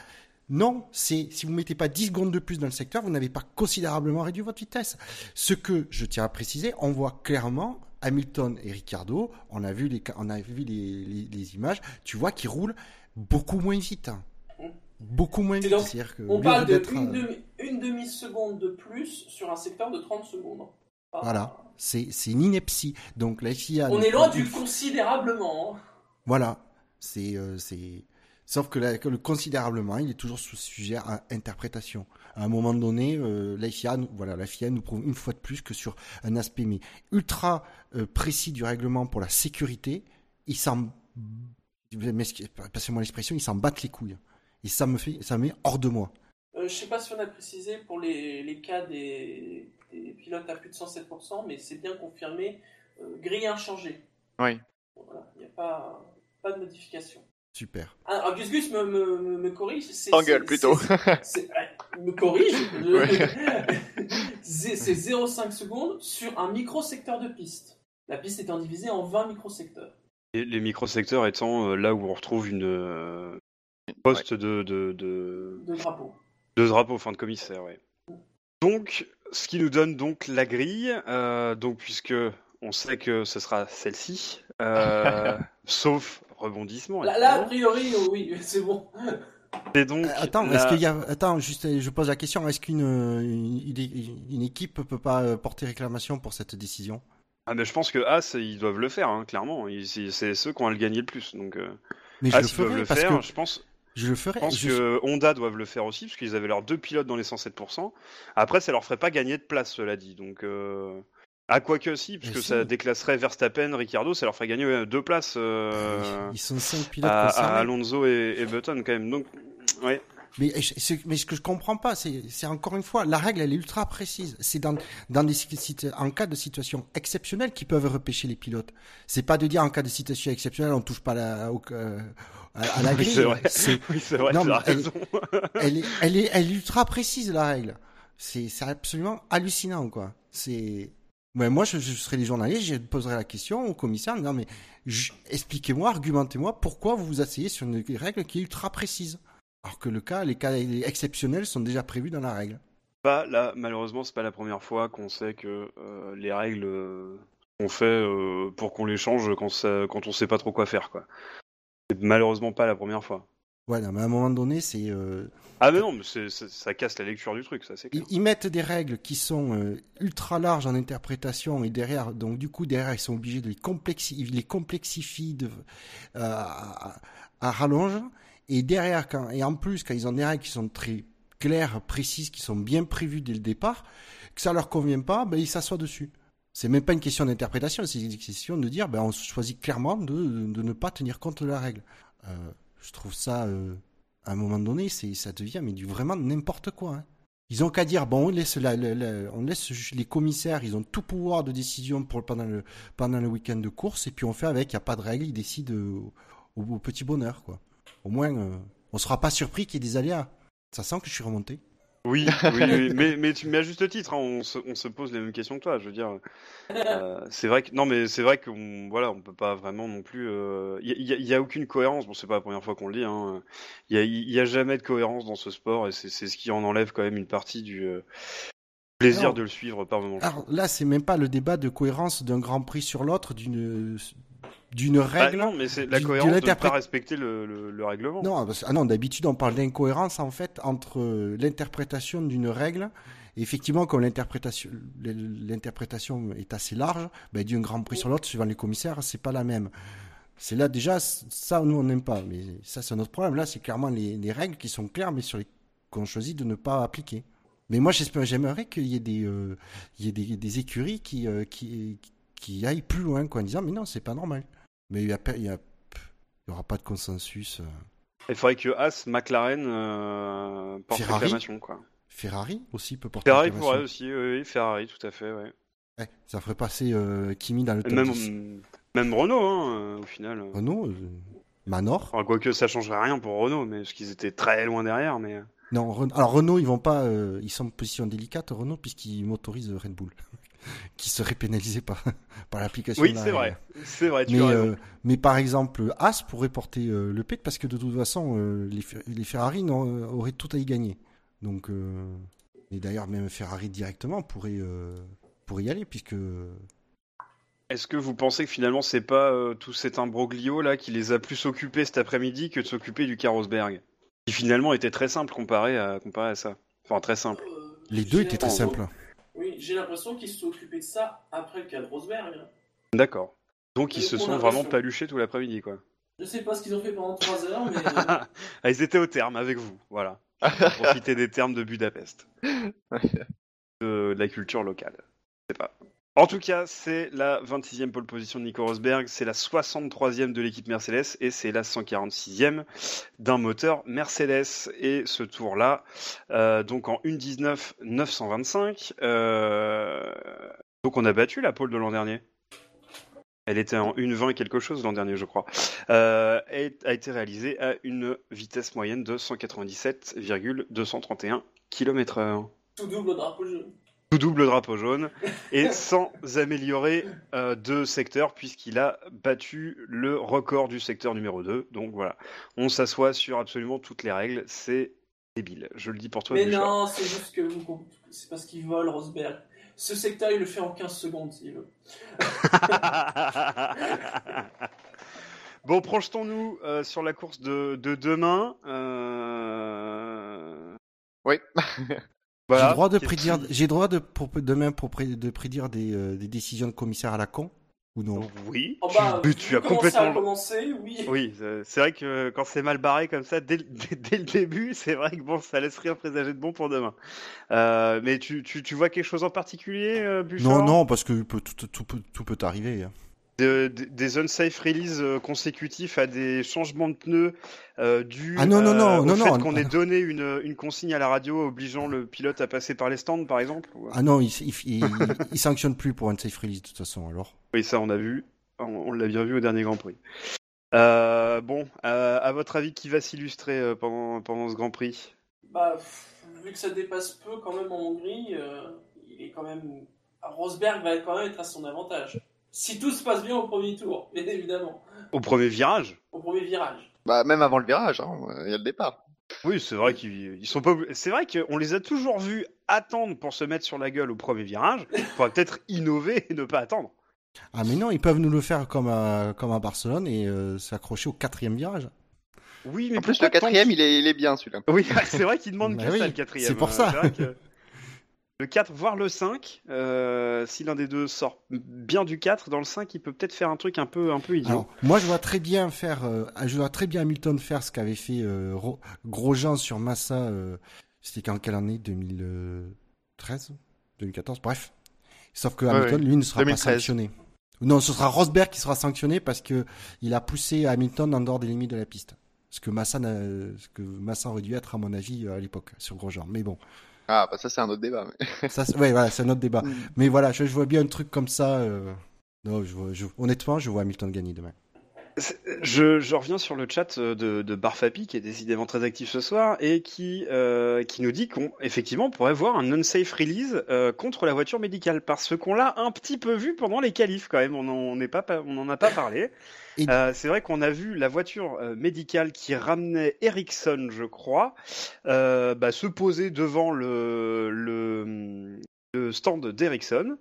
non, c'est si vous mettez pas 10 secondes de plus dans le secteur, vous n'avez pas considérablement réduit votre vitesse. Ce que je tiens à préciser, on voit clairement Hamilton et Ricciardo, on a vu les on a vu les, les, les images, tu vois qu'ils roulent beaucoup moins vite. hein. Beaucoup moins vite. donc, que, On parle d'une demi, une demi-seconde de plus sur un secteur de 30 secondes. Voilà, c'est une ineptie. Donc la FIA. On est loin du considérablement. hein. Voilà, c'est euh, c'est sauf que, la- que le considérablement, il est toujours sous sujet à interprétation. À un moment donné, euh, la FIA, nous- voilà, la FIA nous prouve une fois de plus que sur un aspect mais ultra euh, précis du règlement pour la sécurité, ils s'en passez-moi l'expression, ils s'en battent les couilles. Et ça me fait, ça me met hors de moi. Euh, je sais pas si on a précisé pour les, les cas des, des pilotes à plus de 107%, mais c'est bien confirmé, euh, grille inchangée. Oui. Voilà, il n'y a pas, pas de modification. Super. Ah, Gus Gus me, me, me- me corrige. c'est- plutôt. il me corrige. [laughs] [laughs] c'est c'est 0,5 secondes sur un micro-secteur de piste. La piste étant divisée en 20 micro-secteurs. Et les microsecteurs étant euh, là où on retrouve une euh, poste de, de, de, De drapeau. de drapeau, fin de commissaire, ouais. Donc, ce qui nous donne donc la grille, euh, donc puisque on sait que ce sera celle-ci, euh, [laughs] sauf rebondissement. Là, là, a priori, oui, c'est bon. Donc Euh, Attends, la- est-ce qu'il y a attends juste euh, je pose la question est-ce qu'une une, une- équipe peut pas porter réclamation pour cette décision? Ah, mais je pense que As, ils doivent le faire, hein, clairement. C'est ceux qui ont à le gagner le plus. Donc, Mais je As, le ils ferai le parce faire. que Je pense, je le ferai je pense je- que Honda doivent le faire aussi, parce qu'ils avaient leurs deux pilotes dans les 107%. Après, ça leur ferait pas gagner de place, cela dit. Donc, euh... ah, quoique si, parce que si. ça déclasserait Verstappen, Ricardo, ça leur ferait gagner euh, deux places euh, Ils sont cinq pilotes à. Alonso et, et Button, quand même. Donc, ouais. Mais, ce, mais ce que je comprends pas, c'est, encore une fois, la règle, elle est ultra précise. C'est dans, dans des en cas de situation exceptionnelle qu'ils peuvent repêcher les pilotes. C'est pas de dire en cas de situation exceptionnelle, on touche pas la, au- euh, à, à la Oui, grille. c'est vrai. C'est- [laughs] Oui, vrai, Non, as mais elle- raison. [laughs] elle est, elle est, elle est ultra précise la règle. C'est, absolument hallucinant quoi. C'est, ouais, moi je, je serais les journalistes, je poserais la question au commissaire, non mais expliquez-moi, argumentez-moi pourquoi vous vous asseyez sur une règle qui est ultra précise, alors que le cas, les cas exceptionnels sont déjà prévus dans la règle. Pas là, malheureusement, c'est pas la première fois qu'on sait que euh, les règles euh, sont faites euh, pour qu'on les change quand, ça, quand on sait pas trop quoi faire, quoi. C'est malheureusement pas la première fois. Ouais, non, mais à un moment donné, c'est, euh, Ah mais non, mais c'est- c'est- ça casse la lecture du truc, ça c'est ils, clair. ils mettent des règles qui sont euh, ultra larges en interprétation et derrière, donc du coup derrière ils sont obligés de les complexifier, les complexifient de, à, à rallonge et derrière et en plus quand ils ont des règles qui sont très claires, précises, qui sont bien prévues dès le départ, que ça leur convient pas, ben ils s'assoient dessus. C'est même pas une question d'interprétation, c'est une question de dire ben on choisit clairement de, ne pas tenir compte de la règle. Euh, je trouve ça euh, à un moment donné, ça devient mais du vraiment n'importe quoi. hein. Ils ont qu'à dire bon, on laisse les commissaires, ils ont tout pouvoir de décision pendant le week-end de course et puis on fait avec. Il y a pas de règles, ils décident euh, au, au petit bonheur quoi. Au moins, euh, on sera pas surpris qu'il y ait des aléas. Ça sent que je suis remonté. Oui, [laughs] oui, oui, mais, mais tu mets à juste titre, hein, on, se, on se pose les mêmes questions que toi, je veux dire. euh, c'est vrai que non, mais c'est vrai qu'on voilà, on peut pas vraiment non plus. Il y, a- y a aucune cohérence. Bon, c'est pas la première fois qu'on le dit. hein. Il y, a, y a jamais de cohérence dans ce sport et c'est c'est ce qui en enlève quand même une partie du euh, plaisir Alors- de le suivre par moment. Alors là, c'est même pas le débat de cohérence d'un Grand Prix sur l'autre, d'une d'une Bah, règle. non, mais c'est la cohérence de ne pas respecter le, le- le règlement. Non, parce- ah non, d'habitude on parle d'incohérence en fait entre l'interprétation d'une règle. Et effectivement, comme l'interprétation l'interprétation est assez large, ben, d'un grand prix sur l'autre, suivant les commissaires, c'est pas la même. C'est là déjà ça nous on n'aime pas, mais ça c'est un autre problème. Là, c'est clairement les, les règles qui sont claires, mais sur les qu'on choisit de ne pas appliquer. Mais moi, j'espère, j'aimerais qu'il y ait des, euh, il y ait des, des écuries qui, euh, qui, qui aillent plus loin, quoi, en disant, mais non, c'est pas normal. Mais il y a, pas- il y a, il y aura pas de consensus. euh. Il faudrait que As, McLaren euh, porte Ferrari réclamation, quoi. Ferrari aussi peut porter Ferrari réclamation. pourrait aussi, oui, Ferrari, tout à fait, ouais. Ouais, ça ferait passer euh, Kimi dans le top même, 10. même Renault, hein, euh, au final. Renault, euh, Manor. Enfin, quoique ça changerait rien pour Renault, mais parce qu'ils étaient très loin derrière, mais. Non, alors Renault, ils vont pas, euh, ils sont en position délicate, Renault, puisqu'ils motorisent Red Bull, [laughs] qui serait pénalisé par, [laughs] par l'application Oui, c'est vrai, c'est vrai, tu Mais, euh, mais par exemple, As pourrait porter euh, le pet parce que de toute façon, euh, les, les Ferrari auraient tout à y gagner. Donc, euh, et d'ailleurs, même Ferrari directement pourrait, euh, pourrait y aller puisque. Est-ce que vous pensez que finalement c'est pas euh, tout cet imbroglio là qui les a plus occupés cet après-midi que de s'occuper du Carlsberg Qui finalement était très simple comparé à, comparé à ça? Enfin, très simple. Les deux étaient très simples. J'ai l'impression qu'ils se sont occupés de ça après le cas de Rosberg. hein. D'accord. Donc ils se on sont vraiment paluchés tout l'après-midi, quoi. Je sais pas ce qu'ils ont fait pendant 3 heures, mais. [laughs] euh, ah, ils étaient au terme avec vous, voilà. Profiter des termes de Budapest. [laughs] de la culture locale. Je sais pas. En tout cas, c'est la 26e pole position de Nico Rosberg, c'est la 63e de l'équipe Mercedes et c'est la 146e d'un moteur Mercedes. Et ce tour-là, euh, donc en 1.19 925, euh, donc on a battu la pole de l'an dernier. Elle était en 1.20 quelque chose l'an dernier, je crois. Euh, a été réalisée à une vitesse moyenne de 197,231 km/h. Tout double au drapeau jaune. Tout double drapeau jaune et sans améliorer euh, de secteur puisqu'il a battu le record du secteur numéro 2. Donc voilà, on s'assoit sur absolument toutes les règles. C'est débile. Je le dis pour toi. Mais Bouchard. non, c'est juste que vous- c'est parce qu'il vole Rosberg. Ce secteur, il le fait en 15 secondes s'il veut. [laughs] bon, projetons-nous euh, sur la course de, de demain. Euh, Oui. Voilà. J'ai le droit de prédire, j'ai droit de pour pré- de prédire des, euh, des décisions de commissaire à la con ou non? Oui. Oh tu- bah, tu as complètement. ça a commencé, oui. Oui, euh, c'est vrai que quand c'est mal barré comme ça, dès, le- [laughs] dès- dès le début, c'est vrai que bon, ça laisse rien présager de bon pour demain. Euh, mais tu, tu, tu vois quelque chose en particulier, euh, Bouchard? Non, non, parce que tout, tout, tout peut, tout peut arriver. hein. De- de- des unsafe releases euh, consécutifs à des changements de pneus euh, dus Ah non, non, non, euh, au non, fait qu'on ait donné une, une consigne à la radio obligeant le pilote à passer par les stands, par exemple ou- Ah non, il, il, il, il- il sanctionne plus pour un safe release de toute façon. Alors. Oui, ça on a vu. On, on l'a bien vu au dernier Grand Prix. Euh, bon, euh, à votre avis, qui va s'illustrer euh, pendant, pendant ce Grand Prix? Bah, vu que ça dépasse peu quand même en Hongrie, euh, il est quand même. Rosberg va quand même être à son avantage. Si tout se passe bien au premier tour, bien [laughs] évidemment. Au premier virage Au premier virage. Bah, même avant le virage, hein, il y a le départ. Oui, c'est vrai qu'ils ils sont pas. C'est vrai qu'on les a toujours vus attendre pour se mettre sur la gueule au premier virage. Il faudrait peut-être innover et ne pas attendre. Ah mais non, ils peuvent nous le faire comme à, comme à Barcelone et euh, s'accrocher au quatrième virage. Oui, mais En plus, le quatrième, il est, il est bien celui-là. Oui, [laughs] c'est vrai qu'il demande Bah que oui, ça, le quatrième. c'est pour Euh, ça. vrai que Le 4, voire le 5, euh, si l'un des deux sort bien du 4, dans le 5, il peut peut-être faire un truc un peu, un peu idiot. Alors, moi, je vois très bien faire, euh, je vois très bien Hamilton faire ce qu'avait fait euh, Ro- Grosjean sur Massa. euh, C'était en quelle année? 2013 2014 Bref. Sauf que Hamilton, ouais. lui, ne sera 2013. pas sanctionné. Non, ce sera Rosberg qui sera sanctionné parce que il a poussé Hamilton en dehors des limites de la piste. Ce que Massa, n'a- ce que Massa aurait dû être, à mon avis, à l'époque, sur Grosjean. Mais bon, Ah, bah ça, c'est un autre débat. mais- [laughs] ça, ouais, voilà, c'est un autre débat. Mm. Mais voilà, je, je vois bien un truc comme ça. euh, Non, je vois, je- honnêtement, je vois Hamilton gagner demain. Je, je reviens sur le chat euh, de, de Barfapi, qui est décidément très actif ce soir, et qui, euh, qui nous dit qu'on effectivement on pourrait voir un unsafe release euh, contre la voiture médicale, parce qu'on l'a un petit peu vu pendant les qualifs quand même, on n'en pas, on en a pas parlé. Euh, c'est vrai qu'on a vu la voiture euh, médicale qui ramenait Ericsson, je crois, euh, bah, se poser devant le, le, le stand d'Ericsson,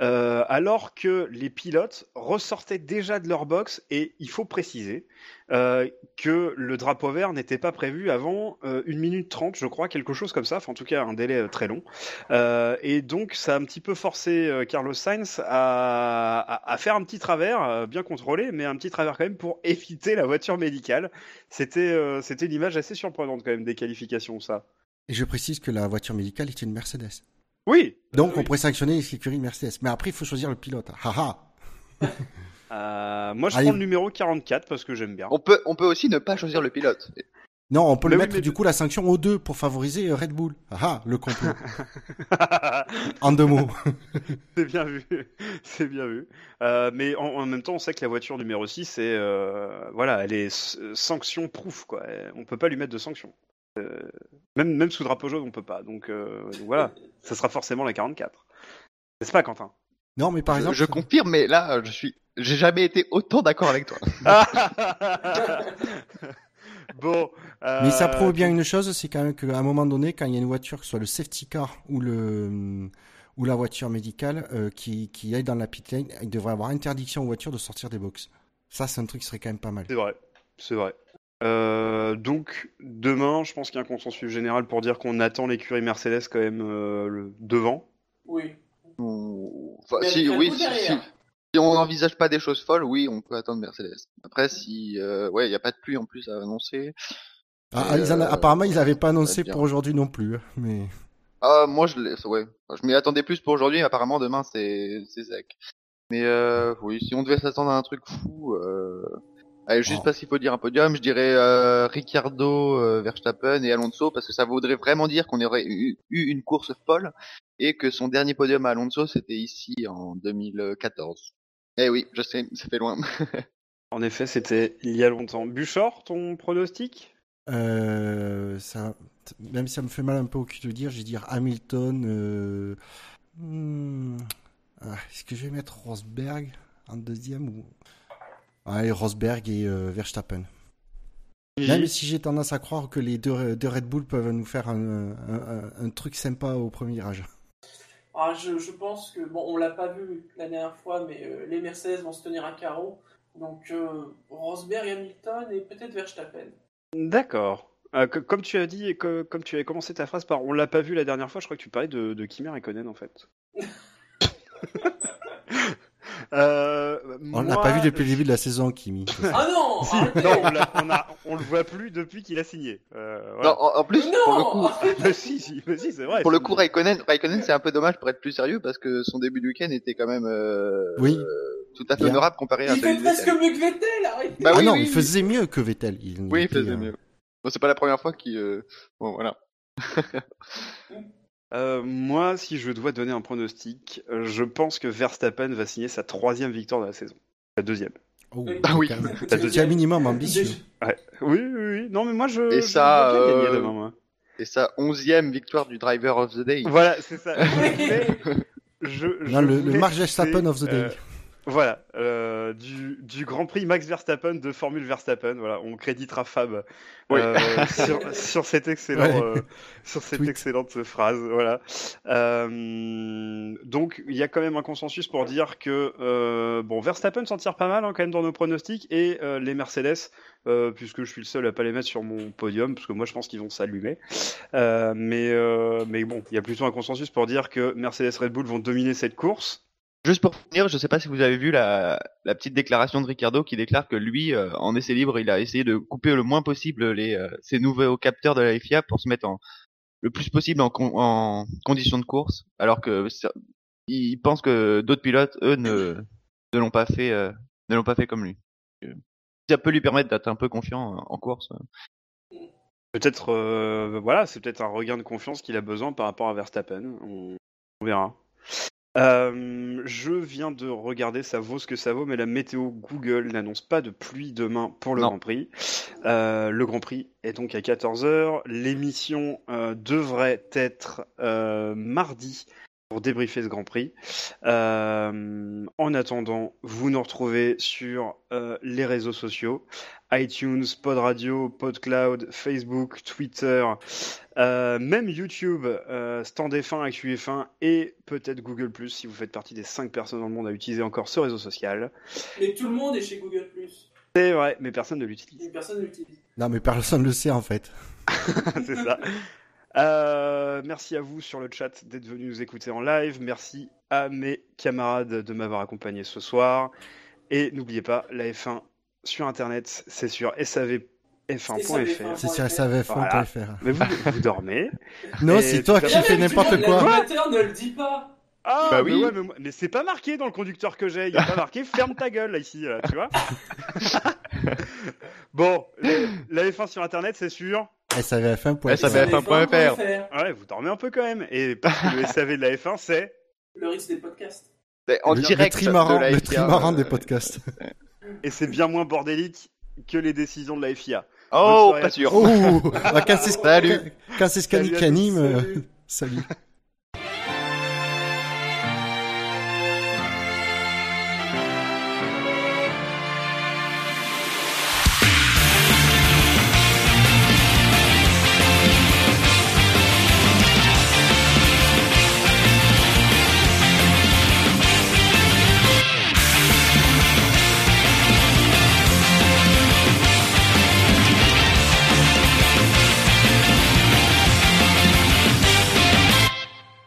euh, alors que les pilotes ressortaient déjà de leur box, et il faut préciser euh, que le drapeau vert n'était pas prévu avant euh, 1 minute 30, je crois, quelque chose comme ça, enfin en tout cas un délai euh, très long. Et donc ça a un petit peu forcé Carlos Sainz à, faire un petit travers, bien contrôlé, mais un petit travers quand même pour [laughs] éviter la voiture médicale. C'était c'était une image assez surprenante quand même des qualifications, ça. Et je précise que la voiture médicale est une Mercedes. Oui, Donc oui. on pourrait sanctionner les écuries Mercedes. Mais après, il faut choisir le pilote. Haha. [laughs] euh, moi je Allez. prends le numéro 44 parce que j'aime bien. On peut, on peut aussi ne pas choisir le pilote. Non, on peut Mais le oui, mettre mais- du coup la sanction aux deux pour favoriser euh, Red Bull. Haha, le complot. [laughs] en deux mots. [laughs] C'est bien vu, c'est bien vu. Euh, mais en, en même temps, on sait que la voiture numéro 6 est, euh, voilà, elle est sanction proof, quoi. On peut pas lui mettre de sanction. Euh, même, même sous drapeau jaune, on peut pas. Donc, euh, donc voilà, ça sera forcément la 44. N'est-ce pas, Quentin? Non, mais par Je- exemple. je confirme, mais là, je suis, j'ai jamais été autant d'accord avec toi. [laughs] [laughs] Bon. euh, Mais ça prouve bien une chose, c'est quand même qu'à un moment donné, quand il y a une voiture, que ce soit le safety car ou le ou la voiture médicale euh, qui, qui aille dans la pit lane, il devrait avoir interdiction aux voitures de sortir des box. Ça, c'est un truc qui serait quand même pas mal. C'est vrai, c'est vrai. Euh, donc demain, je pense qu'il y a un consensus général pour dire qu'on attend l'écurie Mercedes quand même euh, le- devant. Oui. Enfin, si, oui, si, derrière. si- si on n'envisage pas des choses folles, oui, on peut attendre Mercedes. Après, si, euh, ouais, il n'y a pas de pluie en plus à annoncer. Ah, Et, ils en a- euh, apparemment, ils n'avaient pas annoncé pour aujourd'hui non plus. hein, Mais Ah, moi, je l'ai, ouais. Je m'y attendais plus pour aujourd'hui. Apparemment, demain, c'est, c'est sec. Mais euh, oui, si on devait s'attendre à un truc fou, euh... allez, juste Oh. parce qu'il faut dire un podium, je dirais euh, Ricciardo, euh, Verstappen et Alonso, parce que ça voudrait vraiment dire qu'on aurait eu, eu une course folle et que son dernier podium à Alonso, c'était ici en 2014. Eh oui, je sais, ça fait loin. [laughs] En effet, c'était il y a longtemps. Buchor, ton pronostic? Euh, ça, même si ça me fait mal un peu au cul de dire, je vais dire Hamilton, euh, Hmm. Ah, Est-ce que je vais mettre Rosberg en deuxième ou Allez, Rosberg et euh, Verstappen. Même si j'ai tendance à croire que les deux, deux Red Bull peuvent nous faire un, un- un- un truc sympa au premier virage. Ah, je, je pense que, bon, on l'a pas vu la dernière fois, mais euh, les Mercedes vont se tenir à carreau. Donc, euh, Rosberg, Hamilton et peut-être Verstappen. D'accord. Euh, co- comme tu as dit et que, comme tu avais commencé ta phrase par on l'a pas vu la dernière fois, je crois que tu parlais de, de Kimi Räikkönen en fait. [laughs] Euh, On l'a moi, pas vu depuis le début de la saison, Kimi. [laughs] Ah non Si, non, on, l'a- on, a- on le voit plus depuis qu'il a signé. Euh, voilà. Non, en, en plus, Non pour le coup, Bah [laughs] si, si, bah si, c'est vrai. pour le coup, Raikkonen, Raikkonen, c'est un peu dommage pour être plus sérieux parce que son début de week-end était quand même euh, Oui. tout à fait Bien. honorable comparé à Il celui fait de presque Vettel. mieux que Vettel, arrêtez Bah ah oui, non, oui, il oui. faisait mieux que Vettel. Il, Oui, il faisait euh, mieux. Bon, c'est pas la première fois qu'il. euh, Bon, voilà. [laughs] Euh, moi, si je dois donner un pronostic, euh, je pense que Verstappen va signer sa troisième victoire de la saison. La deuxième. Oh, Ah oui. La C'est un deuxième. minimum ambitieux. Ouais. Oui, oui, oui. Non, mais moi, je. Et ça, euh, demain, moi. Et sa onzième victoire du Driver of the Day. Voilà, c'est ça. [laughs] Je, je Non, le, le Max Verstappen of the day. Voilà, euh, du, du Grand Prix Max Verstappen de Formule Verstappen. Voilà, on créditera Fab Oui. euh, [laughs] sur, sur cette excellent, Ouais. euh, sur cette excellente phrase. Voilà. Euh, donc, il y a quand même un consensus pour dire que euh, bon, Verstappen s'en tire pas mal hein, quand même dans nos pronostics et euh, les Mercedes, euh, puisque je suis le seul à pas les mettre sur mon podium, parce que moi je pense qu'ils vont s'allumer. Euh, mais euh, mais bon, il y a plutôt un consensus pour dire que Mercedes Red Bull vont dominer cette course. Juste pour finir, je sais pas si vous avez vu la, la petite déclaration de Ricardo qui déclare que lui, euh, en essai libre, il a essayé de couper le moins possible les euh, ses nouveaux capteurs de la FIA pour se mettre en le plus possible en, con- en conditions de course, alors que il pense que d'autres pilotes, eux, ne ne l'ont pas fait, euh, ne l'ont pas fait comme lui. Ça peut lui permettre d'être un peu confiant en course. Peut-être, euh, voilà, c'est peut-être un regain de confiance qu'il a besoin par rapport à Verstappen. On verra. Euh, je viens de regarder, ça vaut ce que ça vaut, mais la météo Google n'annonce pas de pluie demain pour le Non. Grand Prix. Euh, le Grand Prix est donc à 14h. L'émission euh, devrait être mardi pour débriefer ce Grand Prix. Euh, en attendant, vous nous retrouvez sur euh, les réseaux sociaux iTunes, Pod Radio, PodCloud, Facebook, Twitter, euh, même YouTube, euh, Stand F1, Actu F1 et peut-être Google Plus si vous faites partie des 5 personnes dans le monde à utiliser encore ce réseau social. Mais tout le monde est chez Google+. C'est vrai, mais personne ne l'utilise. Personne ne l'utilise. Non, mais personne ne le sait en fait. [laughs] c'est ça. [laughs] Euh, merci à vous sur le chat d'être venus nous écouter en live. Merci à mes camarades de m'avoir accompagné ce soir. Et n'oubliez pas, la F1 sur internet, c'est sur savf1.fr. C'est sur savf1.fr. Mais vous, vous dormez. [laughs] Non, c'est toi qui fais n'importe quoi. L'animateur ne le dit pas. Ah, Bah mais oui. ouais, mais, c'est pas marqué dans le conducteur que j'ai. Il y a pas marqué ferme ta gueule là ici, là, tu vois. [laughs] bon, le- la F1 sur internet, c'est sûr. savf1.fr. SAVF1.fr. Ouais, vous dormez un peu quand même. Et parce que le [laughs] SAV de la F1, c'est. Le risque des podcasts. En le, direct le trimaran, de la le FIA, trimaran euh, des podcasts. Et c'est bien moins bordélique que les décisions de la FIA. Oh, pas sûr. Oh, bah, salut. salut.